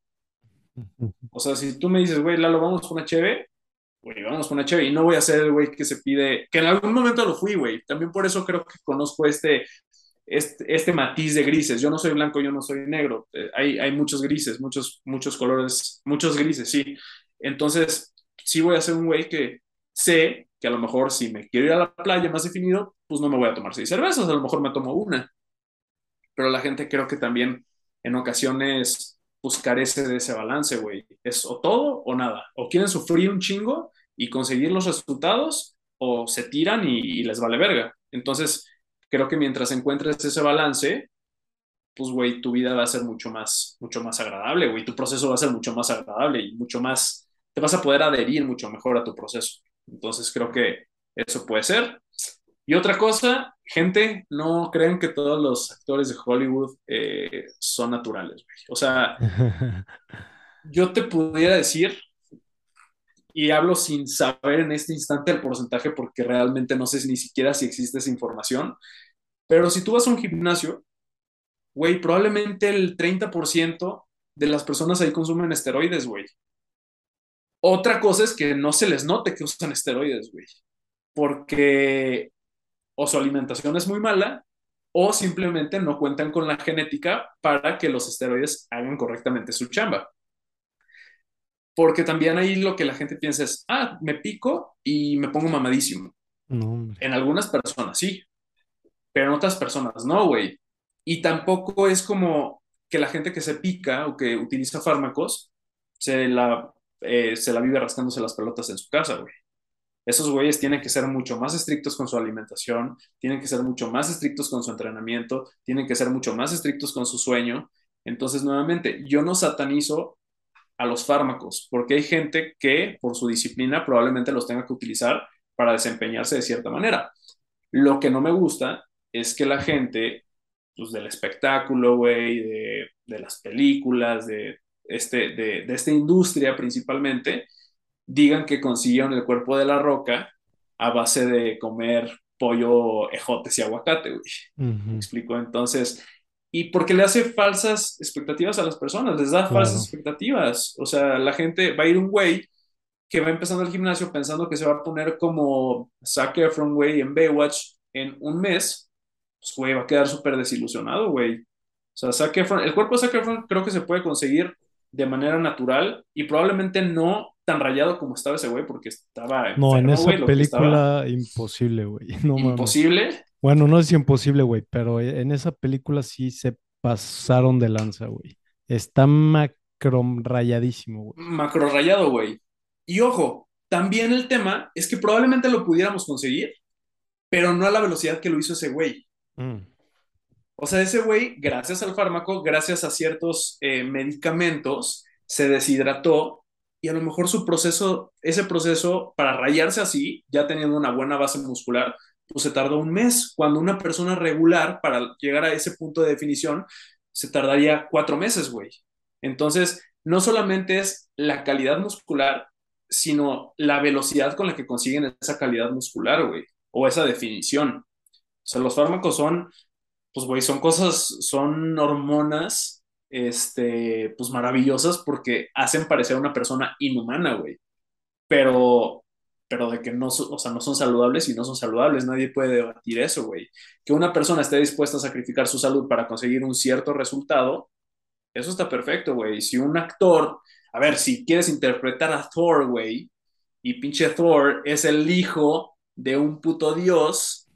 O sea, si tú me dices, güey, Lalo, vamos con una cheve, güey, vamos con una cheve. Y no voy a ser el güey que se pide, que en algún momento lo fui, güey. También por eso creo que conozco este, este, este matiz de grises. Yo no soy blanco, yo no soy negro. Eh, hay, hay muchos grises, muchos, muchos colores, muchos grises, sí. Entonces, sí voy a ser un güey que sé que a lo mejor si me quiero ir a la playa más definido, pues no me voy a tomar seis cervezas, a lo mejor me tomo una. Pero la gente creo que también en ocasiones pues carece de ese balance, güey. Es o todo o nada. O quieren sufrir un chingo y conseguir los resultados o se tiran y, y les vale verga. Entonces, creo que mientras encuentres ese balance, pues, güey, tu vida va a ser mucho más, mucho más agradable, güey. Tu proceso va a ser mucho más agradable y mucho más, te vas a poder adherir mucho mejor a tu proceso. Entonces, creo que eso puede ser. Y otra cosa, gente, no creen que todos los actores de Hollywood eh, son naturales, güey. O sea, yo te pudiera decir, y hablo sin saber en este instante el porcentaje porque realmente no sé ni siquiera si existe esa información, pero si tú vas a un gimnasio, güey, probablemente el 30% de las personas ahí consumen esteroides, güey. Otra cosa es que no se les note que usan esteroides, güey. Porque o su alimentación es muy mala o simplemente no cuentan con la genética para que los esteroides hagan correctamente su chamba. Porque también ahí lo que la gente piensa es, ah, me pico y me pongo mamadísimo. No, en algunas personas sí, pero en otras personas no, güey. Y tampoco es como que la gente que se pica o que utiliza fármacos se la, eh, se la vive rascándose las pelotas en su casa, güey esos güeyes tienen que ser mucho más estrictos con su alimentación, tienen que ser mucho más estrictos con su entrenamiento, tienen que ser mucho más estrictos con su sueño. Entonces, nuevamente, yo no satanizo a los fármacos, porque hay gente que por su disciplina probablemente los tenga que utilizar para desempeñarse de cierta manera. Lo que no me gusta es que la gente, pues del espectáculo, güey, de, de las películas, de este, de, de esta industria principalmente digan que consiguieron el cuerpo de la roca a base de comer pollo, ejotes y aguacate, güey. ¿Me explico? Entonces, y porque le hace falsas expectativas a las personas, les da claro. falsas expectativas. O sea, la gente va a ir un güey que va empezando el gimnasio pensando que se va a poner como Zac Efron, güey, en Baywatch en un mes, pues, güey, va a quedar súper desilusionado, güey. O sea, Zac Efron, el cuerpo de Zac Efron creo que se puede conseguir de manera natural y probablemente no tan rayado como estaba ese güey, porque estaba. No, en esa película, imposible, güey. No, ¿Imposible? Bueno, no es imposible, güey, pero en esa película sí se pasaron de lanza, güey. Está macro rayadísimo, güey. Macro rayado, güey. Y ojo, también el tema es que probablemente lo pudiéramos conseguir, pero no a la velocidad que lo hizo ese güey. Mm. O sea, ese güey, gracias al fármaco, gracias a ciertos eh, medicamentos, se deshidrató y a lo mejor su proceso, ese proceso para rayarse así, ya teniendo una buena base muscular, pues se tardó un mes, cuando una persona regular para llegar a ese punto de definición se tardaría cuatro meses, güey. Entonces, no solamente es la calidad muscular, sino la velocidad con la que consiguen esa calidad muscular, güey, o esa definición. O sea, los fármacos son, pues, güey, son cosas, son hormonas, este, pues, maravillosas porque hacen parecer a una persona inhumana, güey. Pero, pero de que no, o sea, no son saludables y no son saludables, nadie puede debatir eso, güey. Que una persona esté dispuesta a sacrificar su salud para conseguir un cierto resultado, eso está perfecto, güey. Si un actor a ver, si quieres interpretar a Thor, güey, y pinche Thor es el hijo de un puto dios,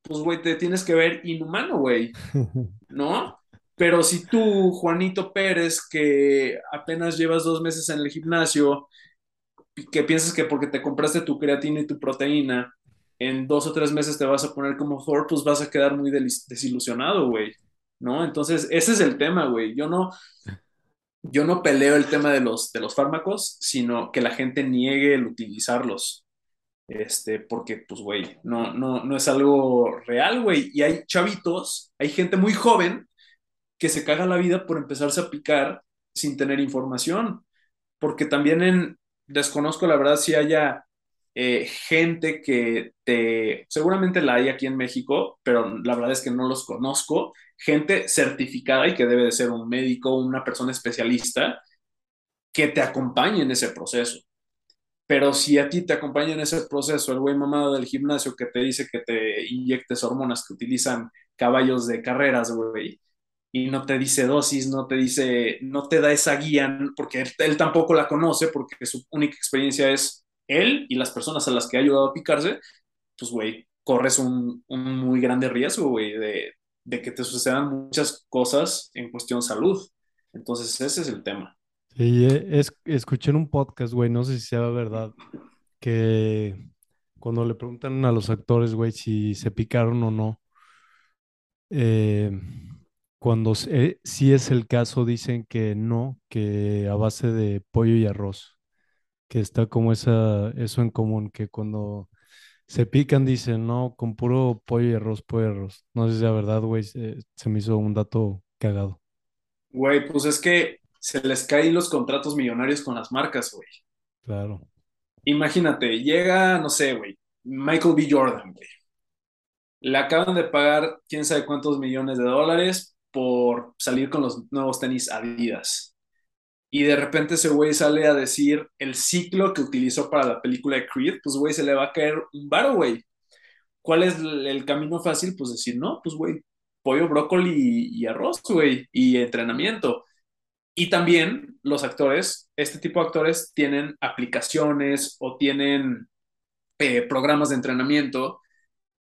pues, güey, te tienes que ver inhumano, güey, ¿no? Pero si tú, Juanito Pérez, que apenas llevas dos meses en el gimnasio, que piensas que porque te compraste tu creatina y tu proteína, en dos o tres meses te vas a poner como Thor, pues vas a quedar muy desilusionado, güey, ¿no? Entonces, ese es el tema, güey. Yo no, yo no peleo el tema de los, de los fármacos, sino que la gente niegue el utilizarlos. Este, porque, pues, güey, no, no, no es algo real, güey. Y hay chavitos, hay gente muy joven que se caga la vida por empezarse a picar sin tener información. Porque también en, desconozco la verdad si haya eh, gente que te, seguramente la hay aquí en México, pero la verdad es que no los conozco, gente certificada y que debe de ser un médico, una persona especialista, que te acompañe en ese proceso. Pero si a ti te acompaña en ese proceso el güey mamado del gimnasio que te dice que te inyectes hormonas que utilizan caballos de carreras, güey, y no te dice dosis, no te dice, no te da esa guía, porque él, tampoco la conoce, porque su única experiencia es él y las personas a las que ha ayudado a picarse, pues, güey, corres un, muy grande riesgo, güey, de, de, que te sucedan muchas cosas en cuestión salud. Entonces, ese es el tema. Sí, e, es, escuché en un podcast, güey, no sé si sea verdad, que cuando le preguntan a los actores, güey, si se picaron o no, eh, cuando eh, sí es el caso, dicen que no, que a base de pollo y arroz que está como esa, eso en común, que cuando se pican dicen, no, con puro pollo y arroz, pollo y arroz. No sé si es verdad, güey, se, me hizo un dato cagado. Güey, pues es que se les caen los contratos millonarios con las marcas, güey. Claro. Imagínate, llega, no sé, güey, Michael B. Jordan, güey. Le acaban de pagar quién sabe cuántos millones de dólares por salir con los nuevos tenis Adidas y de repente ese güey sale a decir el ciclo que utilizó para la película de Creed, pues güey, se le va a caer un varo, güey. ¿Cuál es el, camino fácil? Pues decir, no, pues güey, pollo, brócoli y, arroz, güey, y entrenamiento. Y también los actores, este tipo de actores tienen aplicaciones o tienen eh, programas de entrenamiento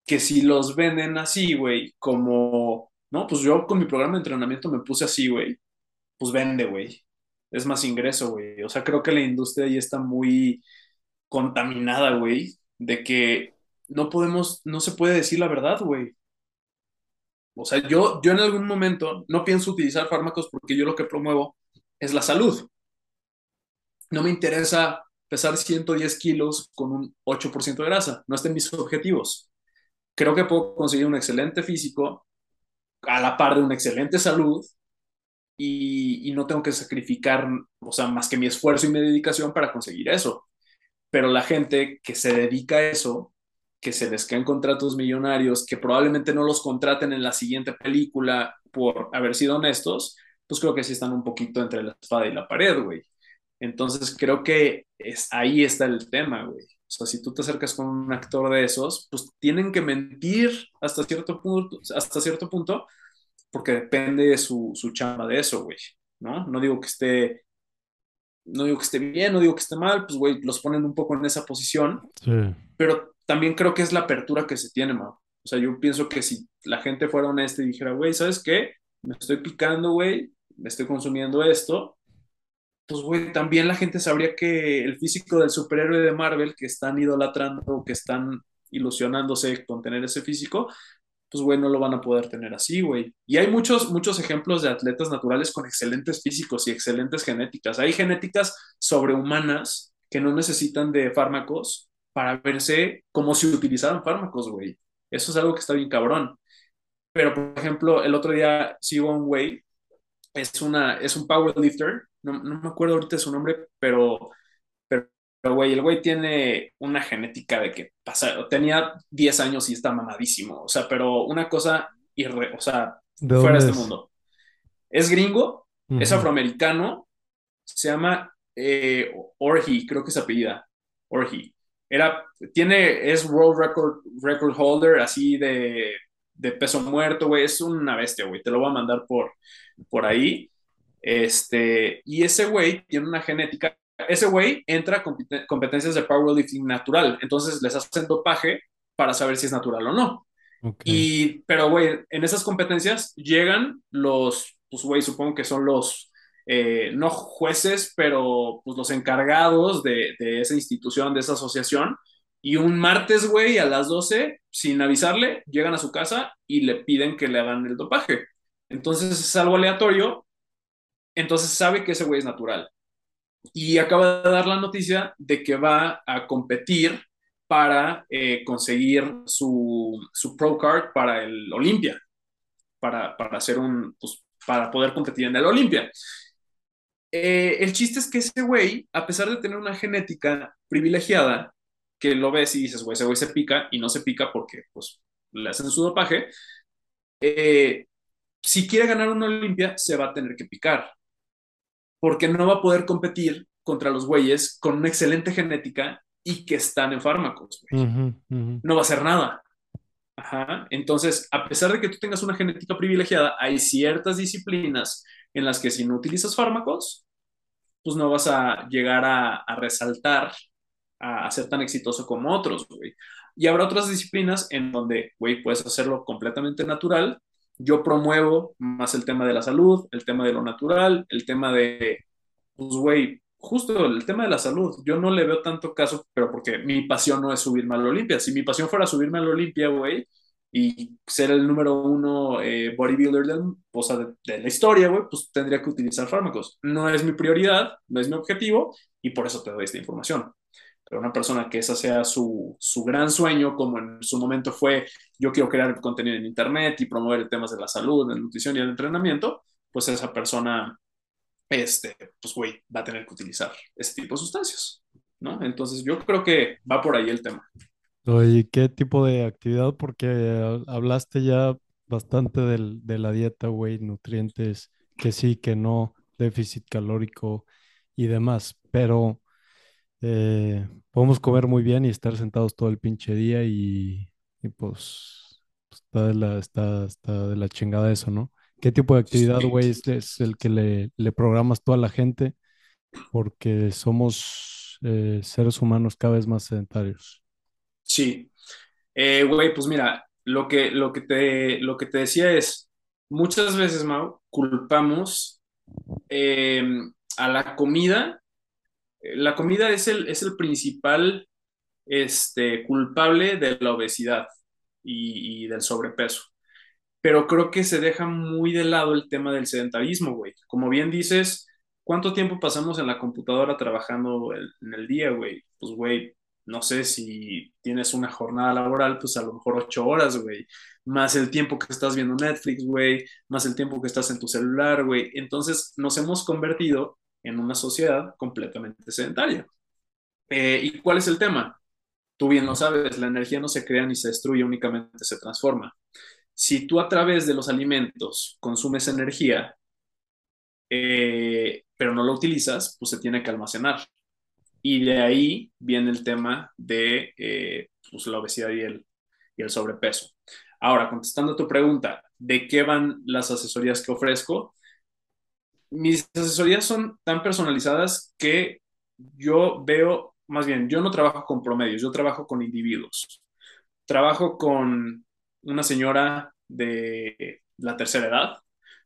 que si los venden así, güey, como, no, pues yo con mi programa de entrenamiento me puse así, güey, pues vende, güey es más ingreso, güey. O sea, creo que la industria ahí está muy contaminada, güey, de que no podemos, no se puede decir la verdad, güey. O sea, yo, yo en algún momento no pienso utilizar fármacos porque yo lo que promuevo es la salud. No me interesa pesar 110 kilos con un 8% de grasa. No estén mis objetivos. Creo que puedo conseguir un excelente físico a la par de una excelente salud y, no tengo que sacrificar, o sea, más que mi esfuerzo y mi dedicación para conseguir eso. Pero la gente que se dedica a eso, que se les caen contratos millonarios, que probablemente no los contraten en la siguiente película por haber sido honestos, pues creo que sí están un poquito entre la espada y la pared, güey. Entonces creo que es, ahí está el tema, güey. O sea, si tú te acercas con un actor de esos, pues tienen que mentir hasta cierto punto, hasta cierto punto porque depende de su, su chamba de eso, güey. ¿No? No digo que esté, no digo que esté bien, no digo que esté mal, pues, güey, los ponen un poco en esa posición, Sí. pero también creo que es la apertura que se tiene, man. O sea, yo pienso que si la gente fuera honesta y dijera, güey, ¿sabes qué? Me estoy picando, güey, me estoy consumiendo esto, pues, güey, también la gente sabría que el físico del superhéroe de Marvel que están idolatrando, que están ilusionándose con tener ese físico, pues, güey, no lo van a poder tener así, güey. Y hay muchos, muchos ejemplos de atletas naturales con excelentes físicos y excelentes genéticas. Hay genéticas sobrehumanas que no necesitan de fármacos para verse como si utilizaran fármacos, güey. Eso es algo que está bien cabrón. Pero, por ejemplo, el otro día un güey, es, una, es un powerlifter, no, no me acuerdo ahorita su nombre, pero, pero, pero, güey, el güey tiene una genética de que pasa, tenía 10 años y está mamadísimo, o sea, pero una cosa, irre, o sea, ¿De fuera de este es? mundo. Es gringo, es Ujú. afroamericano, se llama eh, Orhi, creo que es apellida, Orhi. Era, tiene, es world record, record holder, así de, de peso muerto, güey, es una bestia, güey, te lo voy a mandar por, por ahí. Este, y ese güey tiene una genética, ese güey entra a competen- competencias de powerlifting natural, entonces les hacen dopaje para saber si es natural o no. Y, pero, güey, en esas competencias llegan los, pues, güey, supongo que son los, eh, no jueces, pero pues los encargados de, de esa institución, de esa asociación. Y un martes, güey, a las 12, sin avisarle, llegan a su casa y le piden que le hagan el dopaje. Entonces es algo aleatorio, entonces sabe que ese güey es natural. Y acaba de dar la noticia de que va a competir para eh, conseguir su, su Pro Card para el Olimpia, para, para hacer un, pues, para poder competir en el Olimpia. Eh, el chiste es que ese güey, a pesar de tener una genética privilegiada, que lo ves y dices, güey, ese güey se pica y no se pica porque pues le hacen su dopaje, eh, si quiere ganar una Olimpia, se va a tener que picar, porque no va a poder competir contra los güeyes con una excelente genética y que están en fármacos, güey. No va a hacer nada. Ajá. Entonces, a pesar de que tú tengas una genética privilegiada, hay ciertas disciplinas en las que si no utilizas fármacos, pues no vas a llegar a, a resaltar, a, a, ser tan exitoso como otros, güey. Y habrá otras disciplinas en donde, güey, puedes hacerlo completamente natural. Yo promuevo más el tema de la salud, el tema de lo natural, el tema de, pues, güey, justo el tema de la salud. Yo no le veo tanto caso, pero porque mi pasión no es subirme a la Olimpia. Si mi pasión fuera subirme a la Olimpia, güey, y ser el número uno eh, bodybuilder de, de, la historia, güey, pues tendría que utilizar fármacos. No es mi prioridad, no es mi objetivo, y por eso te doy esta información. Pero una persona que esa sea su, su gran sueño, como en su momento fue, yo quiero crear contenido en Internet y promover temas de la salud, de la nutrición y el entrenamiento, pues esa persona, este, pues, güey, va a tener que utilizar ese tipo de sustancias, ¿no? Entonces yo creo que va por ahí el tema. Oye, ¿qué tipo de actividad? Porque hablaste ya bastante del, de la dieta, güey, nutrientes, que sí, que no, déficit calórico y demás, pero eh, podemos comer muy bien y estar sentados todo el pinche día y, y pues, pues está, de la, está, está de la chingada eso, ¿no? ¿Qué tipo de actividad, güey, es, es, el que le, le programas tú a la gente? Porque somos eh, seres humanos cada vez más sedentarios. Sí, eh, güey, pues mira, lo que, lo, que te, lo que te decía es, muchas veces, Mau, culpamos eh, a la comida. La comida es el, es el principal este, culpable de la obesidad y, del sobrepeso. Pero creo que se deja muy de lado el tema del sedentarismo, güey. Como bien dices, ¿cuánto tiempo pasamos en la computadora trabajando en el día, güey? Pues, güey, no sé, si tienes una jornada laboral, pues a lo mejor ocho horas, güey, más el tiempo que estás viendo Netflix, güey, más el tiempo que estás en tu celular, güey. Entonces nos hemos convertido en una sociedad completamente sedentaria. Eh, ¿Y cuál es el tema? Tú bien lo sabes, la energía no se crea ni se destruye, únicamente se transforma. Si tú a través de los alimentos consumes energía, eh, pero no lo utilizas, pues se tiene que almacenar. Y de ahí viene el tema de eh, pues, la obesidad y el, y el sobrepeso. Ahora, contestando a tu pregunta, ¿de qué van las asesorías que ofrezco? Mis asesorías son tan personalizadas que yo veo, más bien, yo no trabajo con promedios, yo trabajo con individuos. Trabajo con una señora de la tercera edad,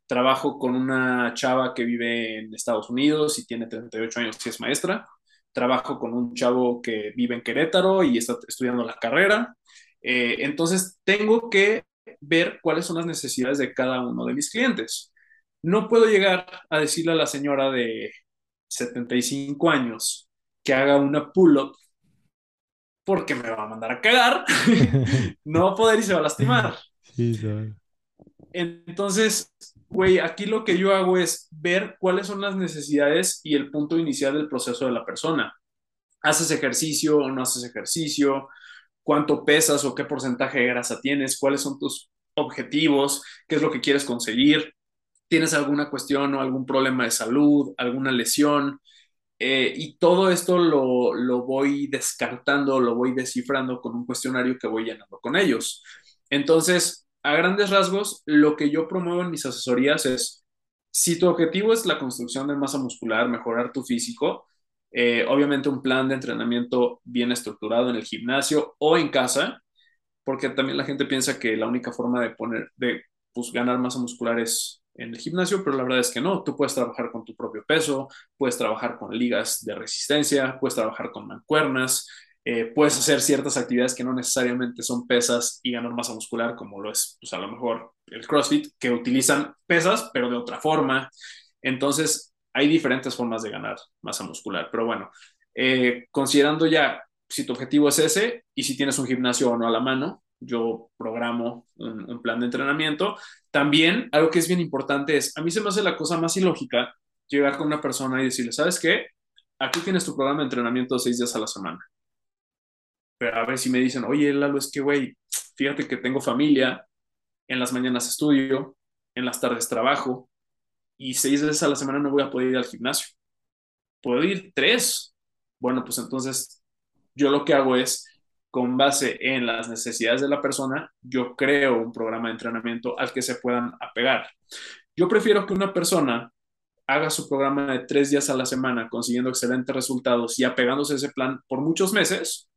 trabajo con una chava que vive en Estados Unidos y tiene 38 años y es maestra, trabajo con un chavo que vive en Querétaro y está estudiando la carrera. Eh, entonces, tengo que ver cuáles son las necesidades de cada uno de mis clientes. No puedo llegar a decirle a la señora de 75 años que haga una pull-up porque me va a mandar a cagar, no va a poder y se va a lastimar. Entonces, güey, aquí lo que yo hago es ver cuáles son las necesidades y el punto inicial del proceso de la persona. ¿Haces ejercicio o no haces ejercicio? ¿Cuánto pesas o qué porcentaje de grasa tienes? ¿Cuáles son tus objetivos? ¿Qué es lo que quieres conseguir? ¿Tienes alguna cuestión o algún problema de salud, alguna lesión? Eh, y todo esto lo, lo voy descartando, lo voy descifrando con un cuestionario que voy llenando con ellos. Entonces, a grandes rasgos, lo que yo promuevo en mis asesorías es, si tu objetivo es la construcción de masa muscular, mejorar tu físico, eh, obviamente un plan de entrenamiento bien estructurado en el gimnasio o en casa, porque también la gente piensa que la única forma de poner, de pues, ganar masa muscular es en el gimnasio, pero la verdad es que no. Tú puedes trabajar con tu propio peso, puedes trabajar con ligas de resistencia, puedes trabajar con mancuernas, eh, puedes hacer ciertas actividades que no necesariamente son pesas y ganar masa muscular, como lo es, pues a lo mejor el CrossFit, que utilizan pesas, pero de otra forma. Entonces, hay diferentes formas de ganar masa muscular. Pero bueno, eh, considerando ya si tu objetivo es ese y si tienes un gimnasio o no a la mano, yo programo un, plan de entrenamiento. También, algo que es bien importante es, a mí se me hace la cosa más ilógica llegar con una persona y decirle, ¿sabes qué? Aquí tienes tu programa de entrenamiento seis días a la semana pero a ver si me dicen, oye, Lalo, es que, güey, fíjate que tengo familia, en las mañanas estudio, en las tardes trabajo, y seis veces a la semana no voy a poder ir al gimnasio. ¿Puedo ir tres? Bueno, pues entonces yo lo que hago es, con base en las necesidades de la persona, yo creo un programa de entrenamiento al que se puedan apegar. Yo prefiero que una persona haga su programa de tres días a la semana consiguiendo excelentes resultados y apegándose a ese plan por muchos meses,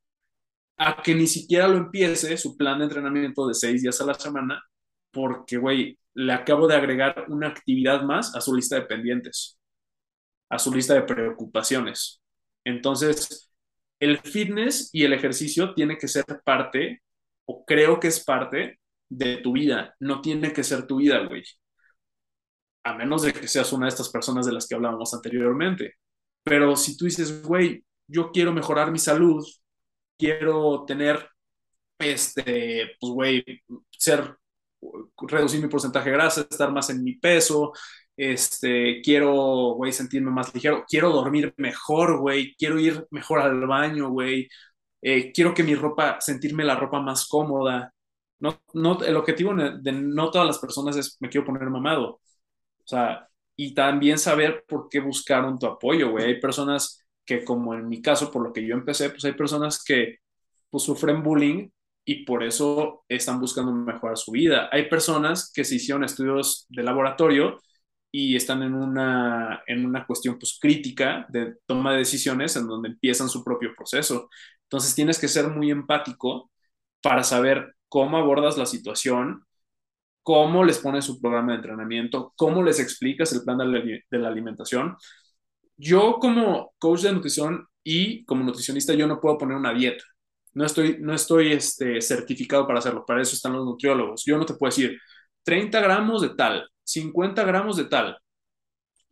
a que ni siquiera lo empiece su plan de entrenamiento de seis días a la semana, porque, güey, le acabo de agregar una actividad más a su lista de pendientes, a su lista de preocupaciones. Entonces, el fitness y el ejercicio tiene que ser parte, o creo que es parte de tu vida, no tiene que ser tu vida, güey. A menos de que seas una de estas personas de las que hablábamos anteriormente. Pero si tú dices, güey, yo quiero mejorar mi salud, quiero tener, este, pues, güey, ser, reducir mi porcentaje de grasa, estar más en mi peso, este, quiero, güey, sentirme más ligero, quiero dormir mejor, güey, quiero ir mejor al baño, güey, eh, quiero que mi ropa, sentirme la ropa más cómoda. No, no, el objetivo de no todas las personas es me quiero poner mamado. O sea, y también saber por qué buscaron tu apoyo, güey. Hay personas que como en mi caso, por lo que yo empecé, pues hay personas que pues, sufren bullying y por eso están buscando mejorar su vida. Hay personas que se hicieron estudios de laboratorio y están en una, en una cuestión pues, crítica de toma de decisiones en donde empiezan su propio proceso. Entonces tienes que ser muy empático para saber cómo abordas la situación, cómo les pones su programa de entrenamiento, cómo les explicas el plan de la alimentación yo como coach de nutrición y como nutricionista, yo no puedo poner una dieta. No estoy, no estoy este, certificado para hacerlo. Para eso están los nutriólogos. Yo no te puedo decir 30 gramos de tal, 50 gramos de tal.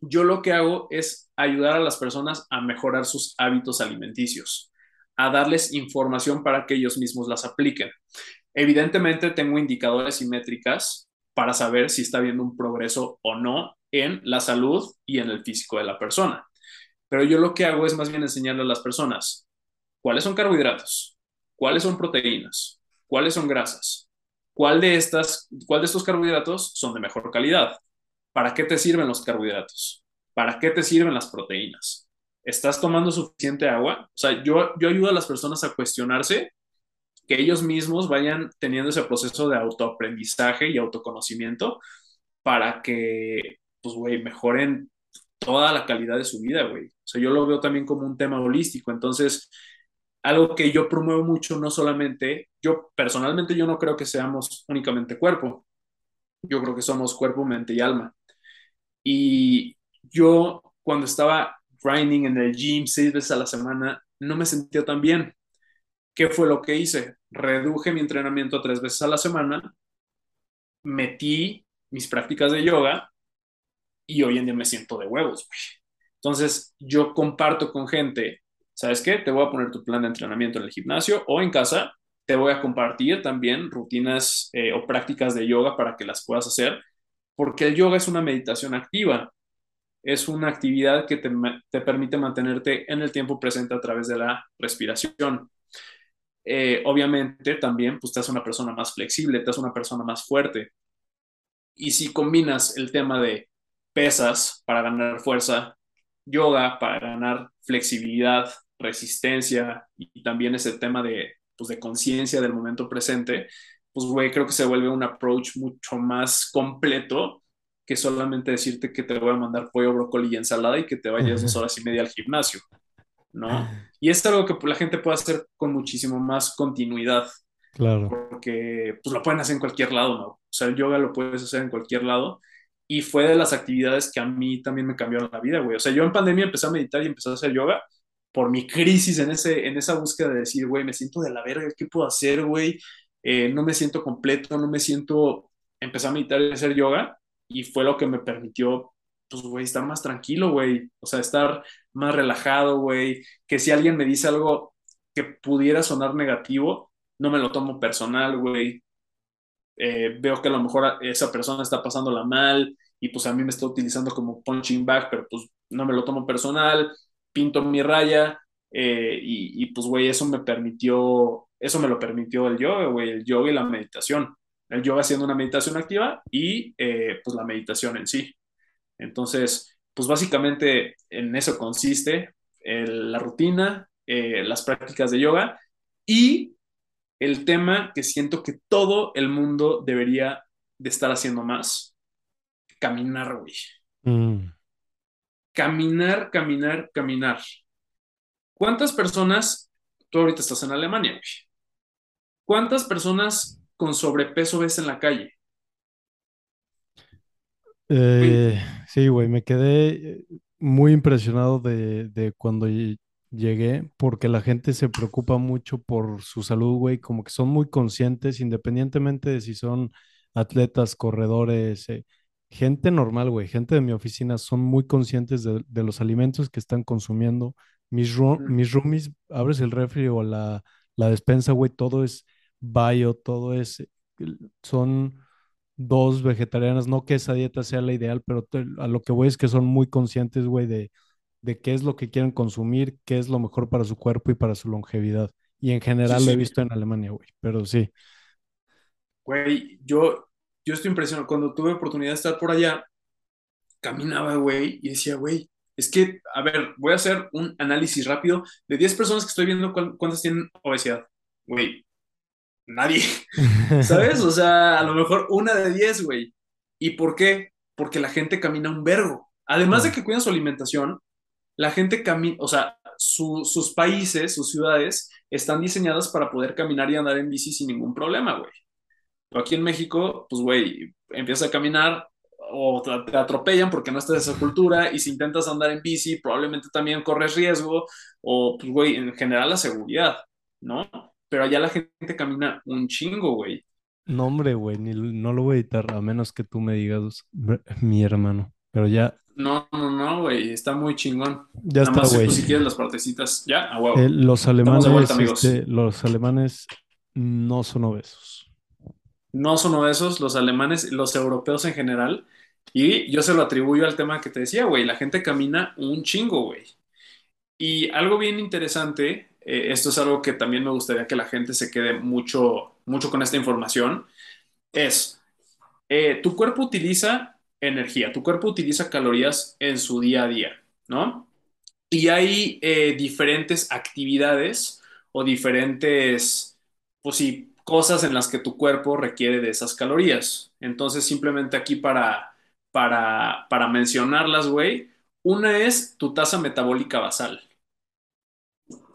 Yo lo que hago es ayudar a las personas a mejorar sus hábitos alimenticios, a darles información para que ellos mismos las apliquen. Evidentemente tengo indicadores y métricas para saber si está habiendo un progreso o no en la salud y en el físico de la persona. Pero yo lo que hago es más bien enseñarle a las personas cuáles son carbohidratos, cuáles son proteínas, cuáles son grasas, cuál de estas, cuál de estos carbohidratos son de mejor calidad, para qué te sirven los carbohidratos, para qué te sirven las proteínas. ¿Estás tomando suficiente agua? O sea, yo, yo ayudo a las personas a cuestionarse que ellos mismos vayan teniendo ese proceso de autoaprendizaje y autoconocimiento para que, pues, güey, mejoren toda la calidad de su vida, güey. O sea, yo lo veo también como un tema holístico. Entonces, algo que yo promuevo mucho, no solamente, yo personalmente yo no creo que seamos únicamente cuerpo, yo creo que somos cuerpo, mente y alma. Y yo cuando estaba grinding en el gym seis veces a la semana, no me sentía tan bien. ¿Qué fue lo que hice? Reduje mi entrenamiento tres veces a la semana, metí mis prácticas de yoga y hoy en día me siento de huevos. Entonces, yo comparto con gente, ¿sabes qué? Te voy a poner tu plan de entrenamiento en el gimnasio o en casa. Te voy a compartir también rutinas eh, o prácticas de yoga para que las puedas hacer, porque el yoga es una meditación activa. Es una actividad que te, te permite mantenerte en el tiempo presente a través de la respiración. Eh, obviamente también pues te hace una persona más flexible, te hace una persona más fuerte. Y si combinas el tema de pesas para ganar fuerza, yoga para ganar flexibilidad, resistencia y también ese tema de, pues, de conciencia del momento presente, pues, güey, creo que se vuelve un approach mucho más completo que solamente decirte que te voy a mandar pollo, brócoli y ensalada y que te vayas dos horas y media al gimnasio, ¿no? Y es algo que pues, la gente puede hacer con muchísimo más continuidad. Claro. Porque pues lo pueden hacer en cualquier lado, ¿no? O sea, el yoga lo puedes hacer en cualquier lado y fue de las actividades que a mí también me cambiaron la vida, güey. O sea, yo en pandemia empecé a meditar y empecé a hacer yoga por mi crisis en, ese, en esa búsqueda de decir, güey, me siento de la verga, ¿qué puedo hacer, güey? Eh, no me siento completo, no me siento... Empecé a meditar y a hacer yoga y fue lo que me permitió, pues, güey, estar más tranquilo, güey. O sea, estar más relajado, güey. Que si alguien me dice algo que pudiera sonar negativo, no me lo tomo personal, güey. Eh, veo que a lo mejor esa persona está pasándola mal y pues a mí me está utilizando como punching bag, pero pues no me lo tomo personal, pinto mi raya eh, y, pues güey, eso me permitió, eso me lo permitió el yoga, güey, el yoga y la meditación. El yoga haciendo una meditación activa y eh, pues la meditación en sí. Entonces, pues básicamente en eso consiste la rutina, las prácticas de yoga y el tema que siento que todo el mundo debería de estar haciendo más. Caminar, güey. Mm. Caminar, caminar, caminar. ¿Cuántas personas, tú ahorita estás en Alemania, güey? ¿Cuántas personas con sobrepeso ves en la calle? Eh, sí, güey, me quedé muy impresionado de, de cuando llegué porque la gente se preocupa mucho por su salud, güey, como que son muy conscientes, independientemente de si son atletas, corredores, eh, gente normal, güey, gente de mi oficina, son muy conscientes de, los alimentos que están consumiendo. Mis, mis roomies, abres el refri o la, la despensa, güey, todo es bio, todo es, son dos vegetarianas, no que esa dieta sea la ideal, pero a lo que voy es que son muy conscientes, güey, de de qué es lo que quieren consumir, qué es lo mejor para su cuerpo y para su longevidad. Y en general lo he visto en Alemania, güey, pero sí. Güey, yo, yo estoy impresionado. Cuando tuve oportunidad de estar por allá, caminaba, güey, y decía, güey, es que, a ver, voy a hacer un análisis rápido. De 10 personas que estoy viendo, ¿cuántas tienen obesidad? Güey, nadie. ¿Sabes? O sea, a lo mejor una de 10, güey. ¿Y por qué? Porque la gente camina un vergo. Además de que cuidan su alimentación, la gente camina, o sea, sus países, sus ciudades están diseñadas para poder caminar y andar en bici sin ningún problema, güey. Pero aquí en México, pues, güey, empiezas a caminar o te atropellan porque no estás en esa cultura y si intentas andar en bici, probablemente también corres riesgo o, pues, güey, en general la seguridad, ¿no? Pero allá la gente camina un chingo, güey. No, hombre, güey, no lo voy a editar a menos que tú me digas, mi hermano. Pero ya, No, no, no, güey, está muy chingón. ya Nada está, más, güey. si quieres las partecitas, ya, a Eh, huevo. los de vuelta, alemanes, amigos. este, los alemanes no son obesos. No son obesos los alemanes, los europeos en general. Y yo se lo atribuyo al tema que te decía, güey. La gente camina un chingo, güey. Y algo bien interesante, eh, esto es algo que también me gustaría que la gente se quede mucho, mucho con esta información, es, eh, tu cuerpo utiliza energía, tu cuerpo utiliza calorías en su día a día, ¿no? Y hay eh, diferentes actividades o diferentes, pues sí, cosas en las que tu cuerpo requiere de esas calorías. Entonces, simplemente aquí para, para, para mencionarlas, güey, una es tu tasa metabólica basal.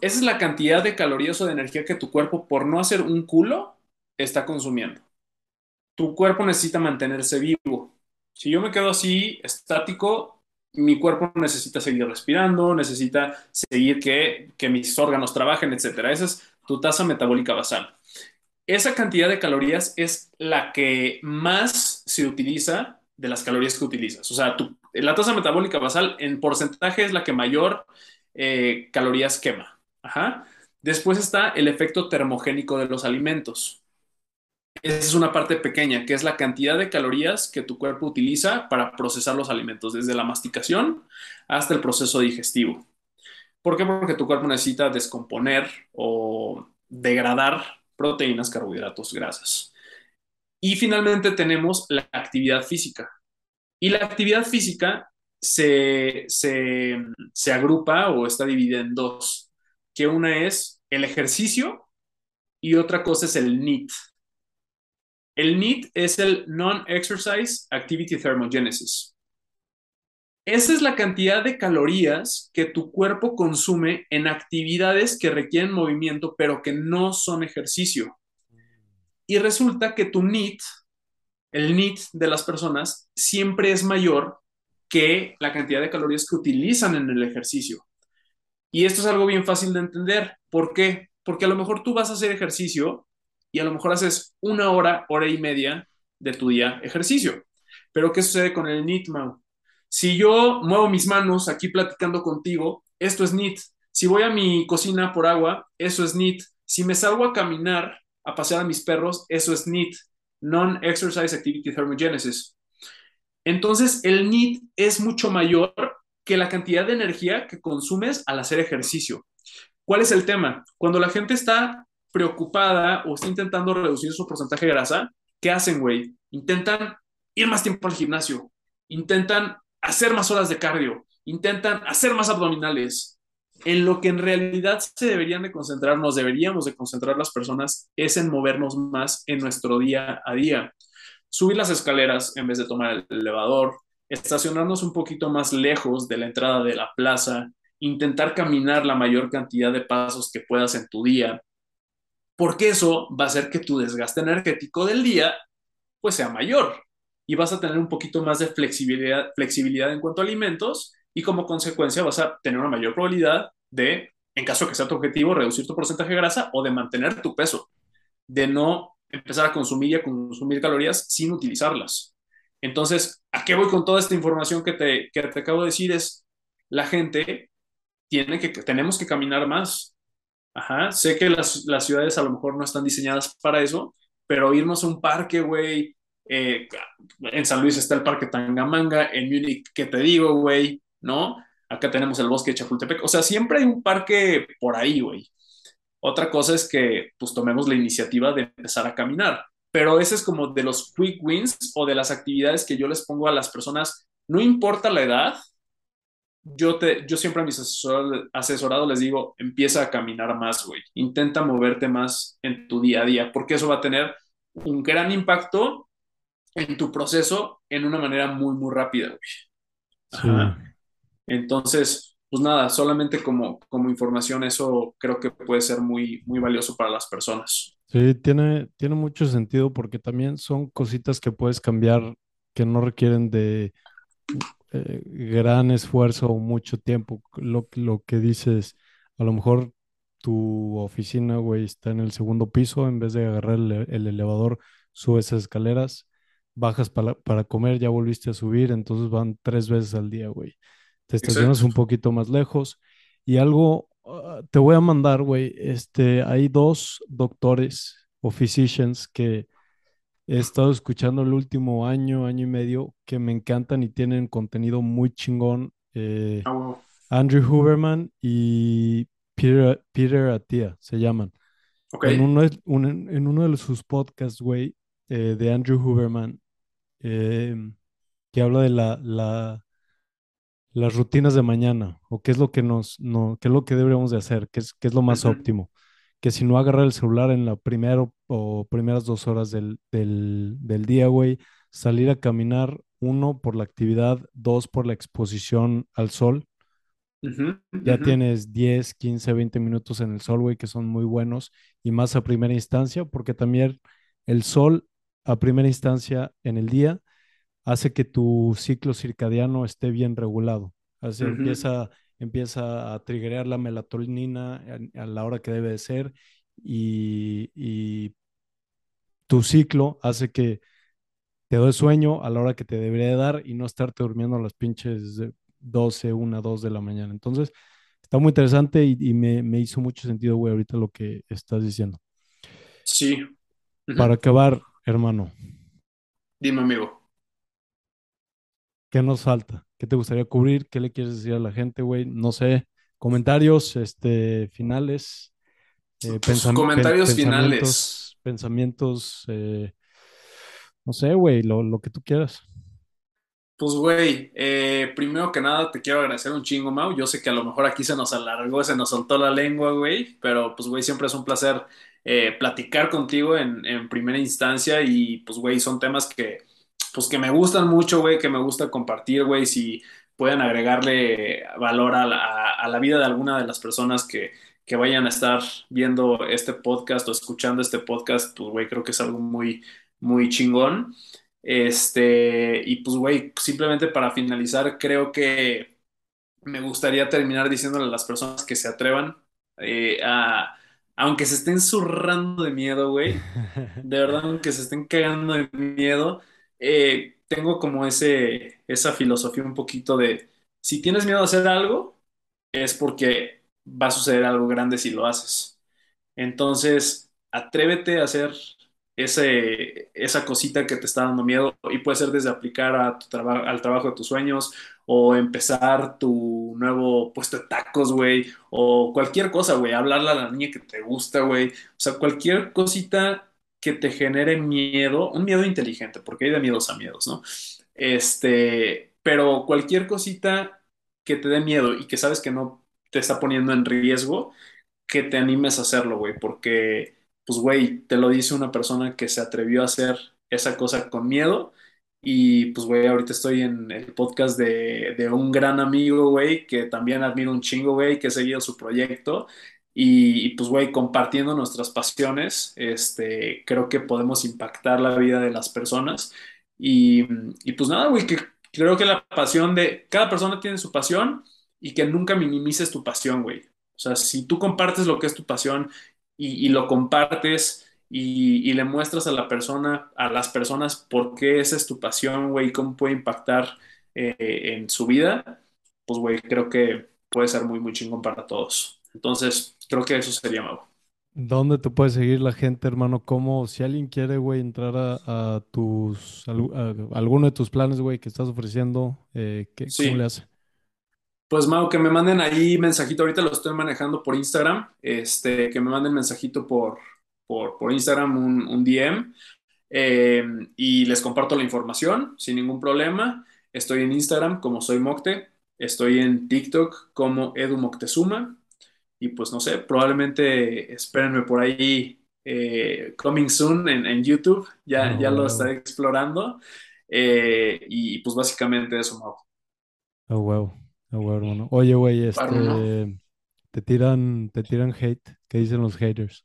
Esa es la cantidad de calorías o de energía que tu cuerpo, por no hacer un culo, está consumiendo. Tu cuerpo necesita mantenerse vivo. Si yo me quedo así, estático, mi cuerpo necesita seguir respirando, necesita seguir que, que mis órganos trabajen, etcétera. Esa es tu tasa metabólica basal. Esa cantidad de calorías es la que más se utiliza de las calorías que utilizas. O sea, la tasa metabólica basal en porcentaje es la que mayor eh, calorías quema. Ajá. Después está el efecto termogénico de los alimentos. Esa es una parte pequeña, que es la cantidad de calorías que tu cuerpo utiliza para procesar los alimentos, desde la masticación hasta el proceso digestivo. ¿Por qué? Porque tu cuerpo necesita descomponer o degradar proteínas, carbohidratos, grasas. Y finalmente tenemos la actividad física. Y la actividad física se, se, se agrupa o está dividida en dos, que una es el ejercicio y otra cosa es el NEAT. El NEAT es el Non-Exercise Activity Thermogenesis. Esa es la cantidad de calorías que tu cuerpo consume en actividades que requieren movimiento, pero que no son ejercicio. Y resulta que tu NEAT, el NEAT de las personas, siempre es mayor que la cantidad de calorías que utilizan en el ejercicio. Y esto es algo bien fácil de entender. ¿Por qué? Porque a lo mejor tú vas a hacer ejercicio y a lo mejor haces una hora, hora y media de tu día ejercicio. Pero ¿qué sucede con el NEAT, Mau? Si yo muevo mis manos aquí platicando contigo, esto es NEAT. Si voy a mi cocina por agua, eso es NEAT. Si me salgo a caminar, a pasear a mis perros, eso es NEAT, Non-Exercise Activity Thermogenesis. Entonces, el NEAT es mucho mayor que la cantidad de energía que consumes al hacer ejercicio. ¿Cuál es el tema? Cuando la gente está preocupada o está intentando reducir su porcentaje de grasa, ¿qué hacen, güey? Intentan ir más tiempo al gimnasio, intentan hacer más horas de cardio, intentan hacer más abdominales. En lo que en realidad se deberían de concentrar, nos deberíamos de concentrar las personas, es en movernos más en nuestro día a día. Subir las escaleras en vez de tomar el elevador, estacionarnos un poquito más lejos de la entrada de la plaza, intentar caminar la mayor cantidad de pasos que puedas en tu día, porque eso va a hacer que tu desgaste energético del día pues sea mayor y vas a tener un poquito más de flexibilidad, flexibilidad en cuanto a alimentos y como consecuencia vas a tener una mayor probabilidad de, en caso que sea tu objetivo, reducir tu porcentaje de grasa o de mantener tu peso, de no empezar a consumir y a consumir calorías sin utilizarlas. Entonces, ¿a qué voy con toda esta información que te, que te acabo de decir? Es, la gente tiene que, tenemos que caminar más. Sé que las, las ciudades a lo mejor no están diseñadas para eso, pero irnos a un parque, güey, eh, en San Luis está el Parque Tangamanga, en Múnich, ¿qué te digo, güey? ¿No? Acá tenemos el Bosque de Chapultepec. O sea, siempre hay un parque por ahí, güey. Otra cosa es que pues tomemos la iniciativa de empezar a caminar. Pero ese es como de los quick wins o de las actividades que yo les pongo a las personas, no importa la edad, yo, te, yo siempre a mis asesor, asesorados les digo, empieza a caminar más, güey. Intenta moverte más en tu día a día, porque eso va a tener un gran impacto en tu proceso en una manera muy, muy rápida, güey. Sí. Entonces, pues nada, solamente como, como información, eso creo que puede ser muy, muy valioso para las personas. Sí, tiene, tiene mucho sentido porque también son cositas que puedes cambiar que no requieren de eh, gran esfuerzo o mucho tiempo. Lo, lo que dices, a lo mejor tu oficina, güey, está en el segundo piso, en vez de agarrar el, el elevador, subes escaleras bajas para, para comer, ya volviste a subir, entonces van tres veces al día, güey. Te estacionas Exacto. un poquito más lejos y algo, ah, te voy a mandar, güey, este, hay dos doctores o physicians que he estado escuchando el último año, año y medio, que me encantan y tienen contenido muy chingón. eh, Ah. Andrew Huberman y Peter, Peter Attia se llaman. Ok. En uno, un- en uno de sus podcasts, güey, eh, de Andrew Huberman, eh, que habla de la, la- las rutinas de mañana, o qué es lo que nos, no, qué es lo que deberíamos de hacer, qué es, qué es lo más óptimo. Que si no agarrar el celular en la primera o, o primeras dos horas del, del, del día, güey, salir a caminar, uno, por la actividad, dos, por la exposición al sol. Ya tienes 10, 15, 20 minutos en el sol, güey, que son muy buenos y más a primera instancia, porque también el sol a primera instancia en el día hace que tu ciclo circadiano esté bien regulado. Ujú, empieza, empieza a triggerear la melatonina a, a la hora que debe de ser y, y tu ciclo hace que te doy sueño a la hora que te debería de dar y no estarte durmiendo a las pinches de 12, 1, 2 de la mañana. Entonces, está muy interesante y, y me, me hizo mucho sentido, güey, ahorita lo que estás diciendo. Sí. Para acabar, hermano, Dime, amigo. ¿qué nos falta? ¿Qué te gustaría cubrir? ¿Qué le quieres decir a la gente, güey? No sé, comentarios, este, finales, eh, pensam- comentarios finales. pensamientos, pensamientos, eh, no sé, güey, lo, lo que tú quieras. Pues, güey, eh, primero que nada te quiero agradecer un chingo, Mau. Yo sé que a lo mejor aquí se nos alargó, se nos soltó la lengua, güey, pero pues, güey, siempre es un placer eh, platicar contigo en, en primera instancia y pues, güey, son temas que, pues, que me gustan mucho, güey, que me gusta compartir, güey, si pueden agregarle valor a la, a- la vida de alguna de las personas que, que vayan a estar viendo este podcast o escuchando este podcast, pues, güey, creo que es algo muy, muy chingón. Este, y pues, güey, simplemente para finalizar, creo que me gustaría terminar diciéndole a las personas que se atrevan, eh, a, aunque se estén zurrando de miedo, güey, de verdad, aunque se estén cagando de miedo, eh, tengo como ese, esa filosofía un poquito de, si tienes miedo a hacer algo, es porque va a suceder algo grande si lo haces. Entonces, atrévete a hacer ese, esa cosita que te está dando miedo y puede ser desde aplicar al trabajo de tus sueños o empezar tu nuevo puesto de tacos, güey, o cualquier cosa, güey, hablarle a la niña que te gusta, güey, o sea, cualquier cosita que te genere miedo, un miedo inteligente, porque hay de miedos a miedos, ¿no? Este, pero cualquier cosita que te dé miedo y que sabes que no te está poniendo en riesgo, que te animes a hacerlo, güey, porque, pues, güey, te lo dice una persona que se atrevió a hacer esa cosa con miedo. Y, pues, güey, ahorita estoy en el podcast de, de un gran amigo, güey, que también admiro un chingo, güey, que he seguido su proyecto. Y, y, pues, güey, compartiendo nuestras pasiones, este, creo que podemos impactar la vida de las personas. Y, y pues nada, güey, creo que la pasión de cada persona tiene su pasión y que nunca minimices tu pasión, güey. O sea, si tú compartes lo que es tu pasión y, y lo compartes y, y le muestras a la persona, a las personas por qué esa es tu pasión, güey, cómo puede impactar eh, en su vida, pues, güey, creo que puede ser muy, muy chingón para todos. Entonces, creo que eso sería, Mau. ¿Dónde te puede seguir la gente, hermano? ¿Cómo, si alguien quiere, güey, entrar a, a tus, a, alguno de tus planes, güey, que estás ofreciendo, eh, ¿qué- cómo le hace? Pues Mau, que me manden ahí mensajito, ahorita lo estoy manejando por Instagram, este, que me manden mensajito por, por, por Instagram, un, un DM, eh, y les comparto la información sin ningún problema. Estoy en Instagram como soy Mocte, estoy en TikTok como Edu Moctezuma. Y pues no sé, probablemente espérenme por ahí eh, coming soon en, en YouTube, ya, ya lo estaré explorando. Eh, y pues básicamente eso, Mau. ah, huevo, huevo, hermano. Oye, güey, este, te tiran, te tiran hate, ¿qué dicen los haters?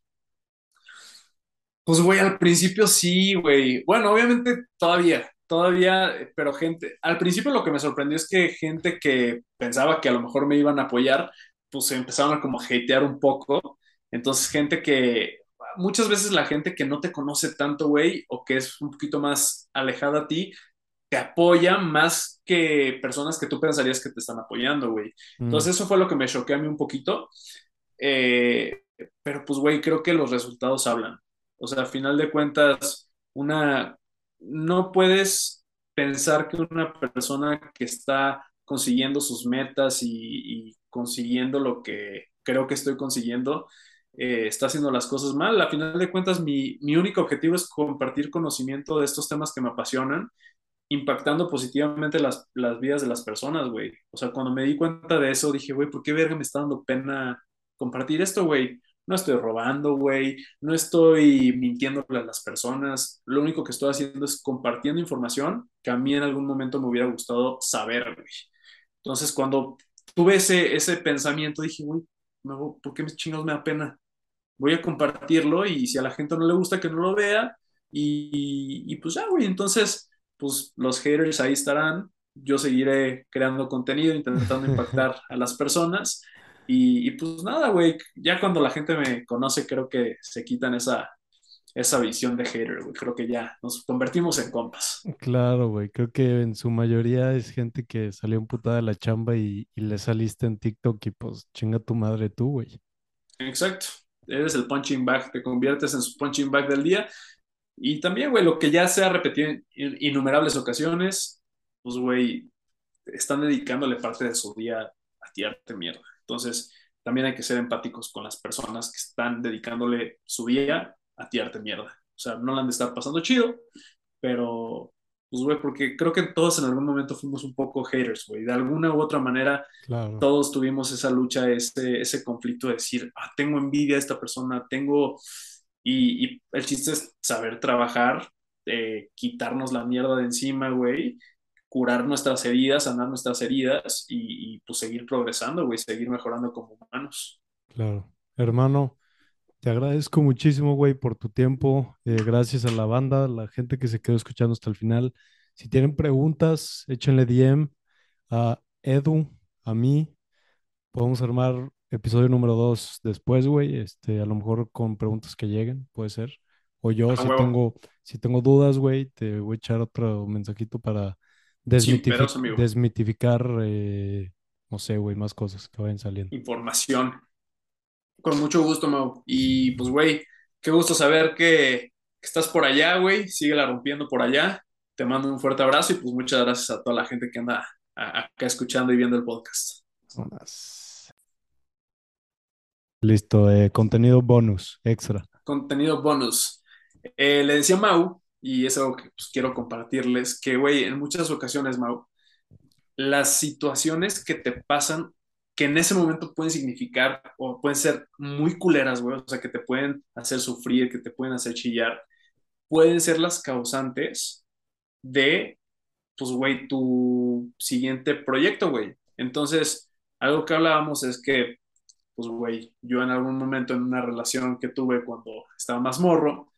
Pues, güey, al principio sí, güey. Bueno, obviamente todavía, todavía, pero gente, al principio lo que me sorprendió es que gente que pensaba que a lo mejor me iban a apoyar, pues se empezaron a como hatear un poco. Entonces, gente que muchas veces la gente que no te conoce tanto, güey, o que es un poquito más alejada a ti, te apoya más que personas que tú pensarías que te están apoyando, güey. Mm, Entonces eso fue lo que me choqué a mí un poquito. Eh, pero pues, güey, creo que los resultados hablan. O sea, al final de cuentas, una, no puedes pensar que una persona que está consiguiendo sus metas y, y consiguiendo lo que creo que estoy consiguiendo, eh, está haciendo las cosas mal. A final de cuentas, mi, mi único objetivo es compartir conocimiento de estos temas que me apasionan impactando positivamente las, las vidas de las personas, güey. O sea, cuando me di cuenta de eso, dije, güey, ¿por qué verga me está dando pena compartir esto, güey? No estoy robando, güey, no estoy mintiéndole a las personas. Lo único que estoy haciendo es compartiendo información que a mí en algún momento me hubiera gustado saber, güey. Entonces, cuando tuve ese, ese pensamiento, dije, güey, no, ¿por qué chingados me da pena? Voy a compartirlo y si a la gente no le gusta, que no lo vea. Y, y pues ya, güey, entonces pues los haters ahí estarán. Yo seguiré creando contenido, intentando impactar a las personas. Y, y pues nada, güey, ya cuando la gente me conoce, creo que se quitan esa, esa visión de hater, güey. Creo que ya nos convertimos en compas. claro, güey. Creo que en su mayoría es gente que salió emputada de la chamba y, y le saliste en TikTok y pues chinga tu madre tú, güey. Exacto. Eres el punching bag, te conviertes en su punching bag del día Y también, güey, lo que ya se ha repetido en innumerables ocasiones, pues, güey, están dedicándole parte de su día a tirarte mierda. Entonces, también hay que ser empáticos con las personas que están dedicándole su día a tirarte mierda. O sea, no la han de estar pasando chido, pero, pues, güey, porque creo que todos en algún momento fuimos un poco haters, güey. De alguna u otra manera, Claro, todos tuvimos esa lucha, ese, ese conflicto de decir, ah, tengo envidia de esta persona, tengo y, el chiste es saber trabajar, eh, quitarnos la mierda de encima, güey, curar nuestras heridas, sanar nuestras heridas y, y, pues seguir progresando, güey, seguir mejorando como humanos. claro. Hermano, te agradezco muchísimo, güey, por tu tiempo. Eh, gracias a la banda, la gente que se quedó escuchando hasta el final. Si tienen preguntas, échenle DM a Edu, a mí. Podemos armar episodio número dos después, güey. Este, a lo mejor con preguntas que lleguen, puede ser. O yo, si huevo, tengo, si tengo dudas, güey, te voy a echar otro mensajito para desmitificar, eh, no sé, güey, más cosas que vayan saliendo. Información. Con mucho gusto, Mau. Y pues, güey, qué gusto saber que, que estás por allá, güey. Síguela rompiendo por allá. Te mando un fuerte abrazo y pues muchas gracias a toda la gente que anda acá escuchando y viendo el podcast. Listo, eh, contenido bonus, extra. Contenido bonus. Eh, le decía Mau, y es algo que pues, quiero compartirles, que, güey, en muchas ocasiones, Mau, las situaciones que te pasan, que en ese momento pueden significar o pueden ser muy culeras, güey, o sea, que te pueden hacer sufrir, que te pueden hacer chillar, pueden ser las causantes de, pues, güey, tu siguiente proyecto, güey. Entonces, algo que hablábamos es que, pues, güey, yo en algún momento en una relación que tuve cuando estaba más morro,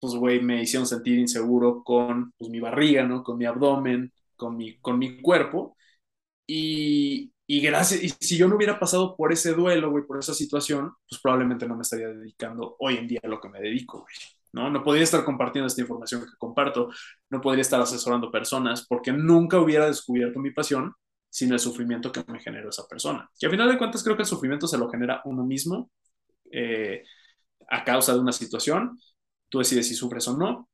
pues, güey, me hicieron sentir inseguro con, pues, mi barriga, ¿no? Con mi abdomen, con mi, con mi cuerpo. Y, y gracias, y si yo no hubiera pasado por ese duelo, güey, por esa situación, pues probablemente no me estaría dedicando hoy en día a lo que me dedico, güey. ¿no? No podría estar compartiendo esta información que comparto, no podría estar asesorando personas, porque nunca hubiera descubierto mi pasión sin el sufrimiento que me generó esa persona. Y al final de cuentas creo que el sufrimiento se lo genera uno mismo eh, a causa de una situación. Tú decides si sufres o no,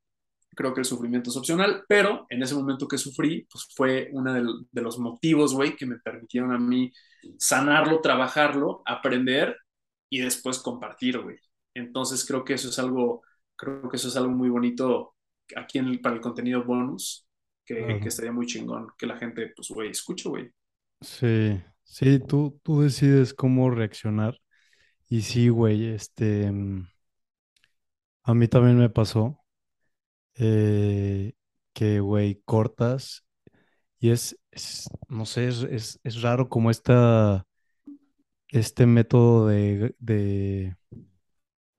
creo que el sufrimiento es opcional, pero en ese momento que sufrí, pues fue uno de, los motivos, güey, que me permitieron a mí sanarlo, trabajarlo, aprender y después compartir, güey. Entonces creo que eso es algo, creo que eso es algo muy bonito aquí para el contenido bonus, que, que Claro. estaría muy chingón, que la gente, pues, güey, escuche, güey. Sí, sí, tú, tú decides cómo reaccionar. Y sí, güey, este, mm, a mí también me pasó eh, que, güey, cortas y es, es, no sé, es, es, es raro como esta, este método de, de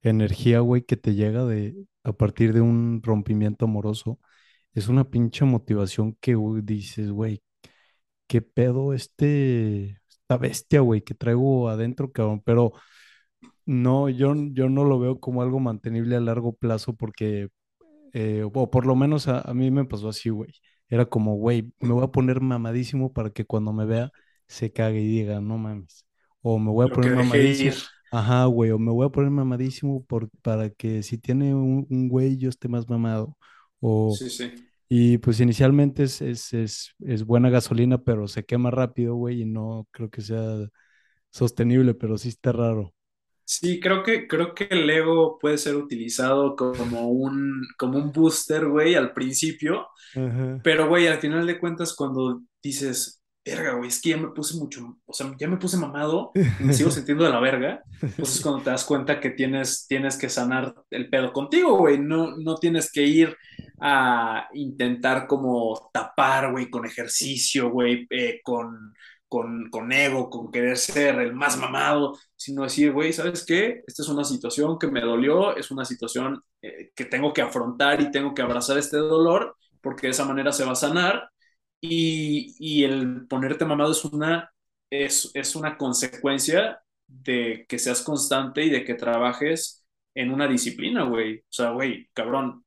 energía, güey, que te llega de, a partir de un rompimiento amoroso. Es una pinche motivación que dices, güey, qué pedo este, esta bestia, güey, que traigo adentro, cabrón. Pero No, yo, yo no lo veo como algo mantenible a largo plazo porque, eh, o por lo menos a, a mí me pasó así, güey. Era como, güey, me voy a poner mamadísimo para que cuando me vea se cague y diga, no mames. O me voy a Lo poner mamadísimo, ajá, güey, o me voy a poner mamadísimo por, para que si tiene un, un güey yo esté más mamado. O, Sí, sí. y pues inicialmente es, es, es, es buena gasolina, pero se quema rápido, güey, y no creo que sea sostenible, pero sí está raro. Sí, creo que, creo que el ego puede ser utilizado como un, como un booster, güey, al principio, Ajá. pero, güey, al final de cuentas, cuando dices, verga, güey, es que ya me puse mucho, o sea, ya me puse mamado y me sigo sintiendo de la verga, pues es cuando te das cuenta que tienes, tienes que sanar el pedo contigo, güey, no, no tienes que ir a intentar como tapar, güey, con ejercicio, güey, eh, con, con, con ego, con querer ser el más mamado, sino decir, güey, ¿sabes qué? Esta es una situación que me dolió, es una situación eh, que tengo que afrontar y tengo que abrazar este dolor, porque de esa manera se va a sanar. Y, y el ponerte mamado es una, es, es una consecuencia de que seas constante y de que trabajes en una disciplina, güey. O sea, güey, cabrón,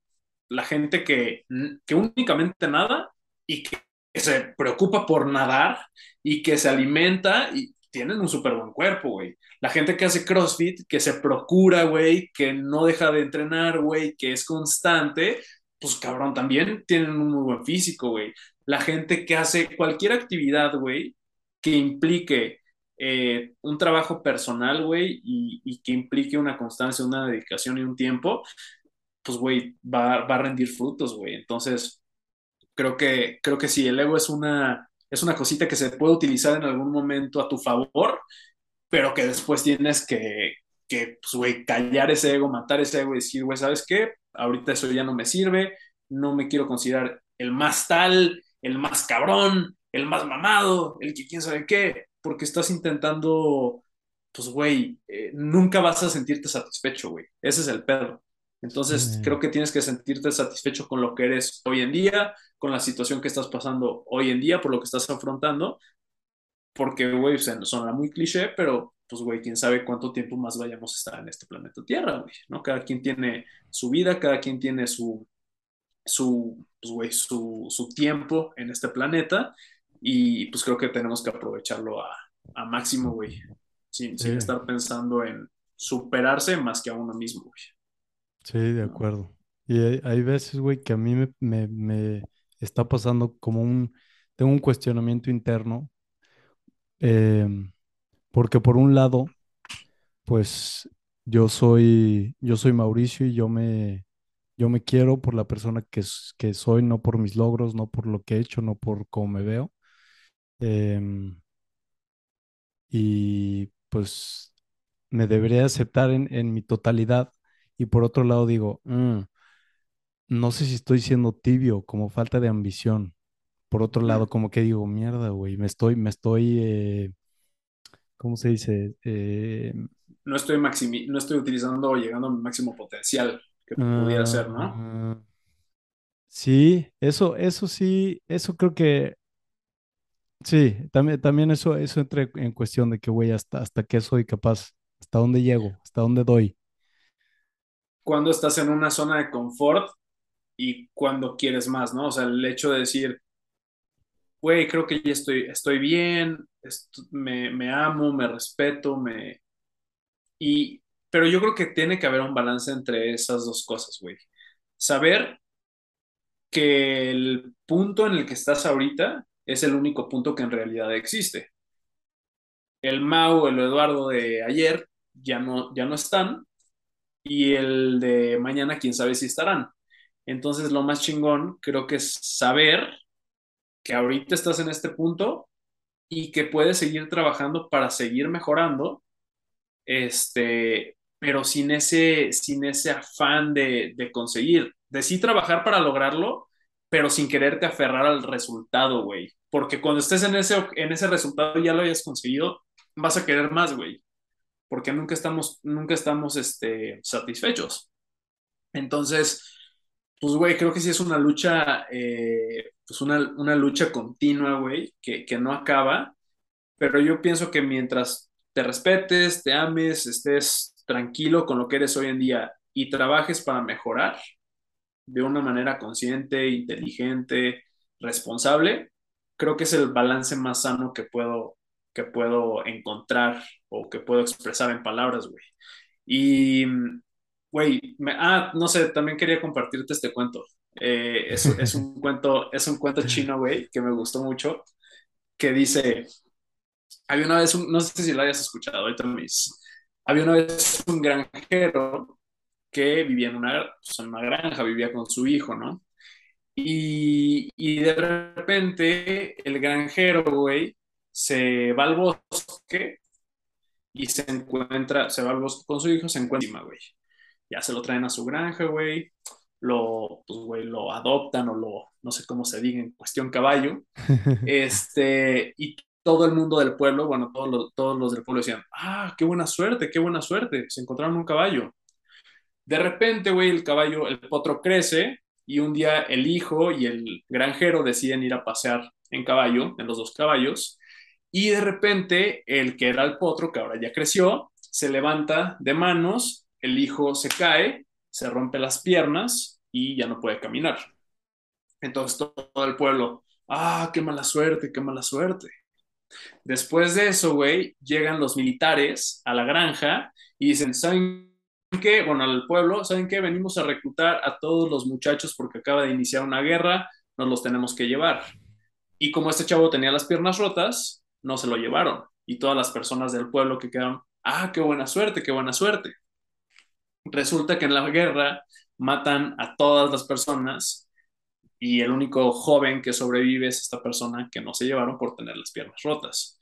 la gente que, que únicamente nada y que se preocupa por nadar y que se alimenta y tienen un súper buen cuerpo, güey. La gente que hace CrossFit, que se procura, güey, que no deja de entrenar, güey, que es constante, pues cabrón, también tienen un muy buen físico, güey. La gente que hace cualquier actividad, güey, que implique eh, un trabajo personal, güey, y, que implique una constancia, una dedicación y un tiempo, pues, güey, va, va a rendir frutos, güey. Entonces, creo que, creo que sí, el ego es una, es una cosita que se puede utilizar en algún momento a tu favor, pero que después tienes que, que pues, güey, callar ese ego, matar ese ego y decir, güey, ¿sabes qué? Ahorita eso ya no me sirve, no me quiero considerar el más tal, el más cabrón, el más mamado, el que quién sabe qué, porque estás intentando, pues, güey, eh, nunca vas a sentirte satisfecho, güey. Ese es el pedo. Entonces, creo que tienes que sentirte satisfecho con lo que eres hoy en día, con la situación que estás pasando hoy en día, por lo que estás afrontando, porque, güey, suena muy cliché, pero, pues, güey, quién sabe cuánto tiempo más vayamos a estar en este planeta Tierra, güey, ¿no? Cada quien tiene su vida, cada quien tiene su, su, pues, güey, su, su tiempo en este planeta y, pues, creo que tenemos que aprovecharlo a, a máximo, güey, sin, sin estar pensando en superarse más que a uno mismo, güey. sí, de ¿no? acuerdo. Y hay, hay veces, güey, que a mí me, me, me está pasando como un, tengo un cuestionamiento interno, em, porque por un lado, pues yo soy, yo soy Mauricio y yo me, yo me quiero por la persona que, que soy, no por mis logros, no por lo que he hecho, no por cómo me veo. Em, y pues me debería aceptar en, en mi totalidad. Y por otro lado digo, "Mm, no sé si estoy siendo tibio, como falta de ambición. Por otro lado, como que digo, mierda, güey, me estoy, me estoy, eh, ¿cómo se dice? Eh, No estoy, maximi no estoy utilizando o llegando a mi máximo potencial que pudiera ser, ¿no? ah, sí, eso, eso sí, eso creo que sí, también, también eso, eso entra en cuestión de que, güey, hasta, hasta qué soy capaz, hasta dónde llego, hasta dónde doy. Cuando estás en una zona de confort y cuando quieres más, ¿no? O sea, el hecho de decir, güey, creo que ya estoy, estoy bien, me, me amo, me respeto, me... Y, pero yo creo que tiene que haber un balance entre esas dos cosas, güey. Saber que el punto en el que estás ahorita es el único punto que en realidad existe. El Mau, el Eduardo de ayer ya no, ya no están y el de mañana quién sabe si estarán. Entonces lo más chingón creo que es saber que ahorita estás en este punto y que puedes seguir trabajando para seguir mejorando, este, pero sin ese, sin ese afán de, de conseguir, de sí trabajar para lograrlo, pero sin quererte aferrar al resultado, güey. Porque cuando estés en ese, en ese resultado y ya lo hayas conseguido, vas a querer más, güey. Porque nunca estamos, nunca estamos este, satisfechos. Entonces, pues, güey, creo que sí es una lucha, eh, pues una, una lucha continua, güey, que, que no acaba, pero yo pienso que mientras te respetes, te ames, estés tranquilo con lo que eres hoy en día y trabajes para mejorar de una manera consciente, inteligente, responsable, creo que es el balance más sano que puedo, que puedo encontrar o que puedo expresar en palabras, güey. Y, güey, ah, no sé, también quería compartirte este cuento. Eh, es, es, un cuento, es un cuento chino, güey, que me gustó mucho, que dice, había una vez, un, no sé si lo hayas escuchado, ahorita me había una vez un granjero que vivía en una, pues, en una granja, vivía con su hijo, ¿no? Y, y de repente el granjero, güey, se va al bosque y se encuentra, se va al bosque con su hijo, se encuentra güey. Ya se lo traen a su granja, güey. Lo, pues, güey, lo adoptan o lo, no sé cómo se diga en cuestión caballo. Este, y todo el mundo del pueblo, bueno, todos los, todos los del pueblo decían, ah, qué buena suerte, qué buena suerte, se encontraron un caballo. De repente, güey, el caballo, el potro crece y un día el hijo y el granjero deciden ir a pasear en caballo, en los dos caballos, y de repente el que era el potro, que ahora ya creció, se levanta de manos, el hijo se cae, se rompe las piernas y ya no puede caminar. Entonces todo el pueblo, ah, qué mala suerte, qué mala suerte. Después de eso, güey, llegan los militares a la granja y dicen, ¿saben qué? Bueno, al pueblo, ¿saben qué? Venimos a reclutar a todos los muchachos porque acaba de iniciar una guerra, nos los tenemos que llevar. Y como este chavo tenía las piernas rotas, no se lo llevaron. Y todas las personas del pueblo que quedaron, ah, qué buena suerte, qué buena suerte. Resulta que en la guerra matan a todas las personas y el único joven que sobrevive es esta persona que no se llevaron por tener las piernas rotas.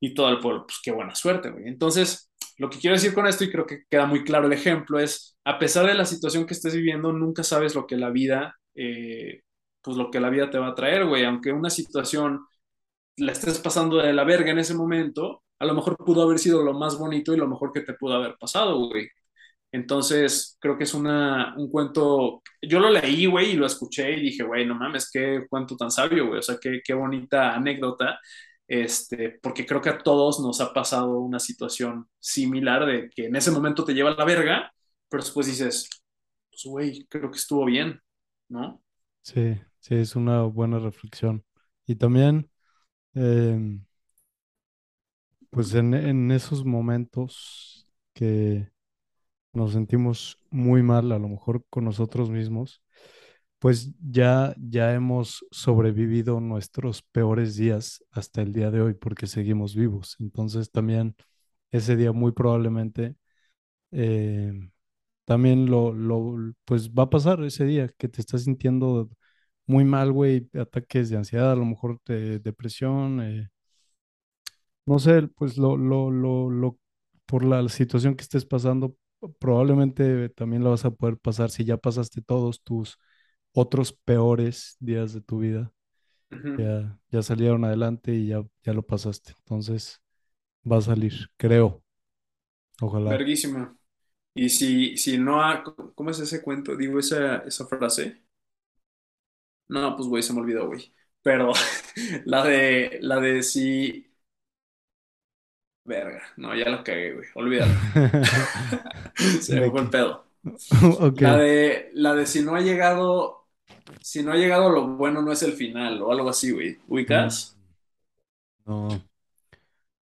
Y todo el pueblo, pues qué buena suerte, güey. Entonces, lo que quiero decir con esto, y creo que queda muy claro el ejemplo, es, a pesar de la situación que estés viviendo, nunca sabes lo que la vida, eh, pues lo que la vida te va a traer, güey. Aunque una situación la estés pasando de la verga en ese momento, a lo mejor pudo haber sido lo más bonito y lo mejor que te pudo haber pasado, güey. Entonces, creo que es una, un cuento, yo lo leí, güey, y lo escuché y dije, güey, no mames, qué cuento tan sabio, güey, o sea, qué, qué bonita anécdota este, porque creo que a todos nos ha pasado una situación similar de que en ese momento te lleva a la verga, pero después dices, pues güey, creo que estuvo bien, ¿no? Sí, sí, es una buena reflexión. Y también, em, pues en, en esos momentos que nos sentimos muy mal, a lo mejor con nosotros mismos, pues ya, ya hemos sobrevivido nuestros peores días hasta el día de hoy porque seguimos vivos. Entonces también ese día muy probablemente eh, también lo, lo, pues va a pasar ese día que te estás sintiendo muy mal, güey, ataques de ansiedad, a lo mejor de depresión, eh, no sé, pues lo, lo, lo, lo, por la situación que estés pasando, probablemente también lo vas a poder pasar si ya pasaste todos tus otros peores días de tu vida ya, ya salieron adelante y ya, ya lo pasaste. Entonces va a salir, creo. Ojalá. Verguísima. Y si, si no ha, ¿cómo es ese cuento? Digo esa, esa frase. No, pues güey, se me olvidó, güey. Pero la de, la de si, verga, no, ya la cagué, güey, olvídalo. se me fue el pedo. La de, la de si no ha llegado si no ha llegado lo bueno no es el final o algo así, güey. ¿Ubicas? No.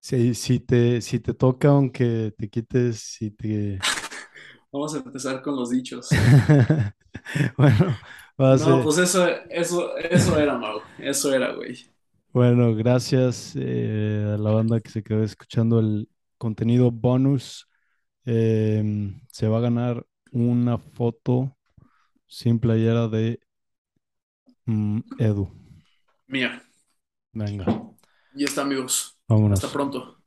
Si, si, te, si te toca, aunque te quites, si te... Vamos a empezar con los dichos. bueno, No, pues eso, eso, eso era, Mau. Eso era, güey. Bueno, gracias eh, a la banda que se quedó escuchando el contenido bonus. Em, se va a ganar una foto sin playera de Mm, Edu. Mía. Venga. Y está, amigos. Vámonos. Hasta pronto.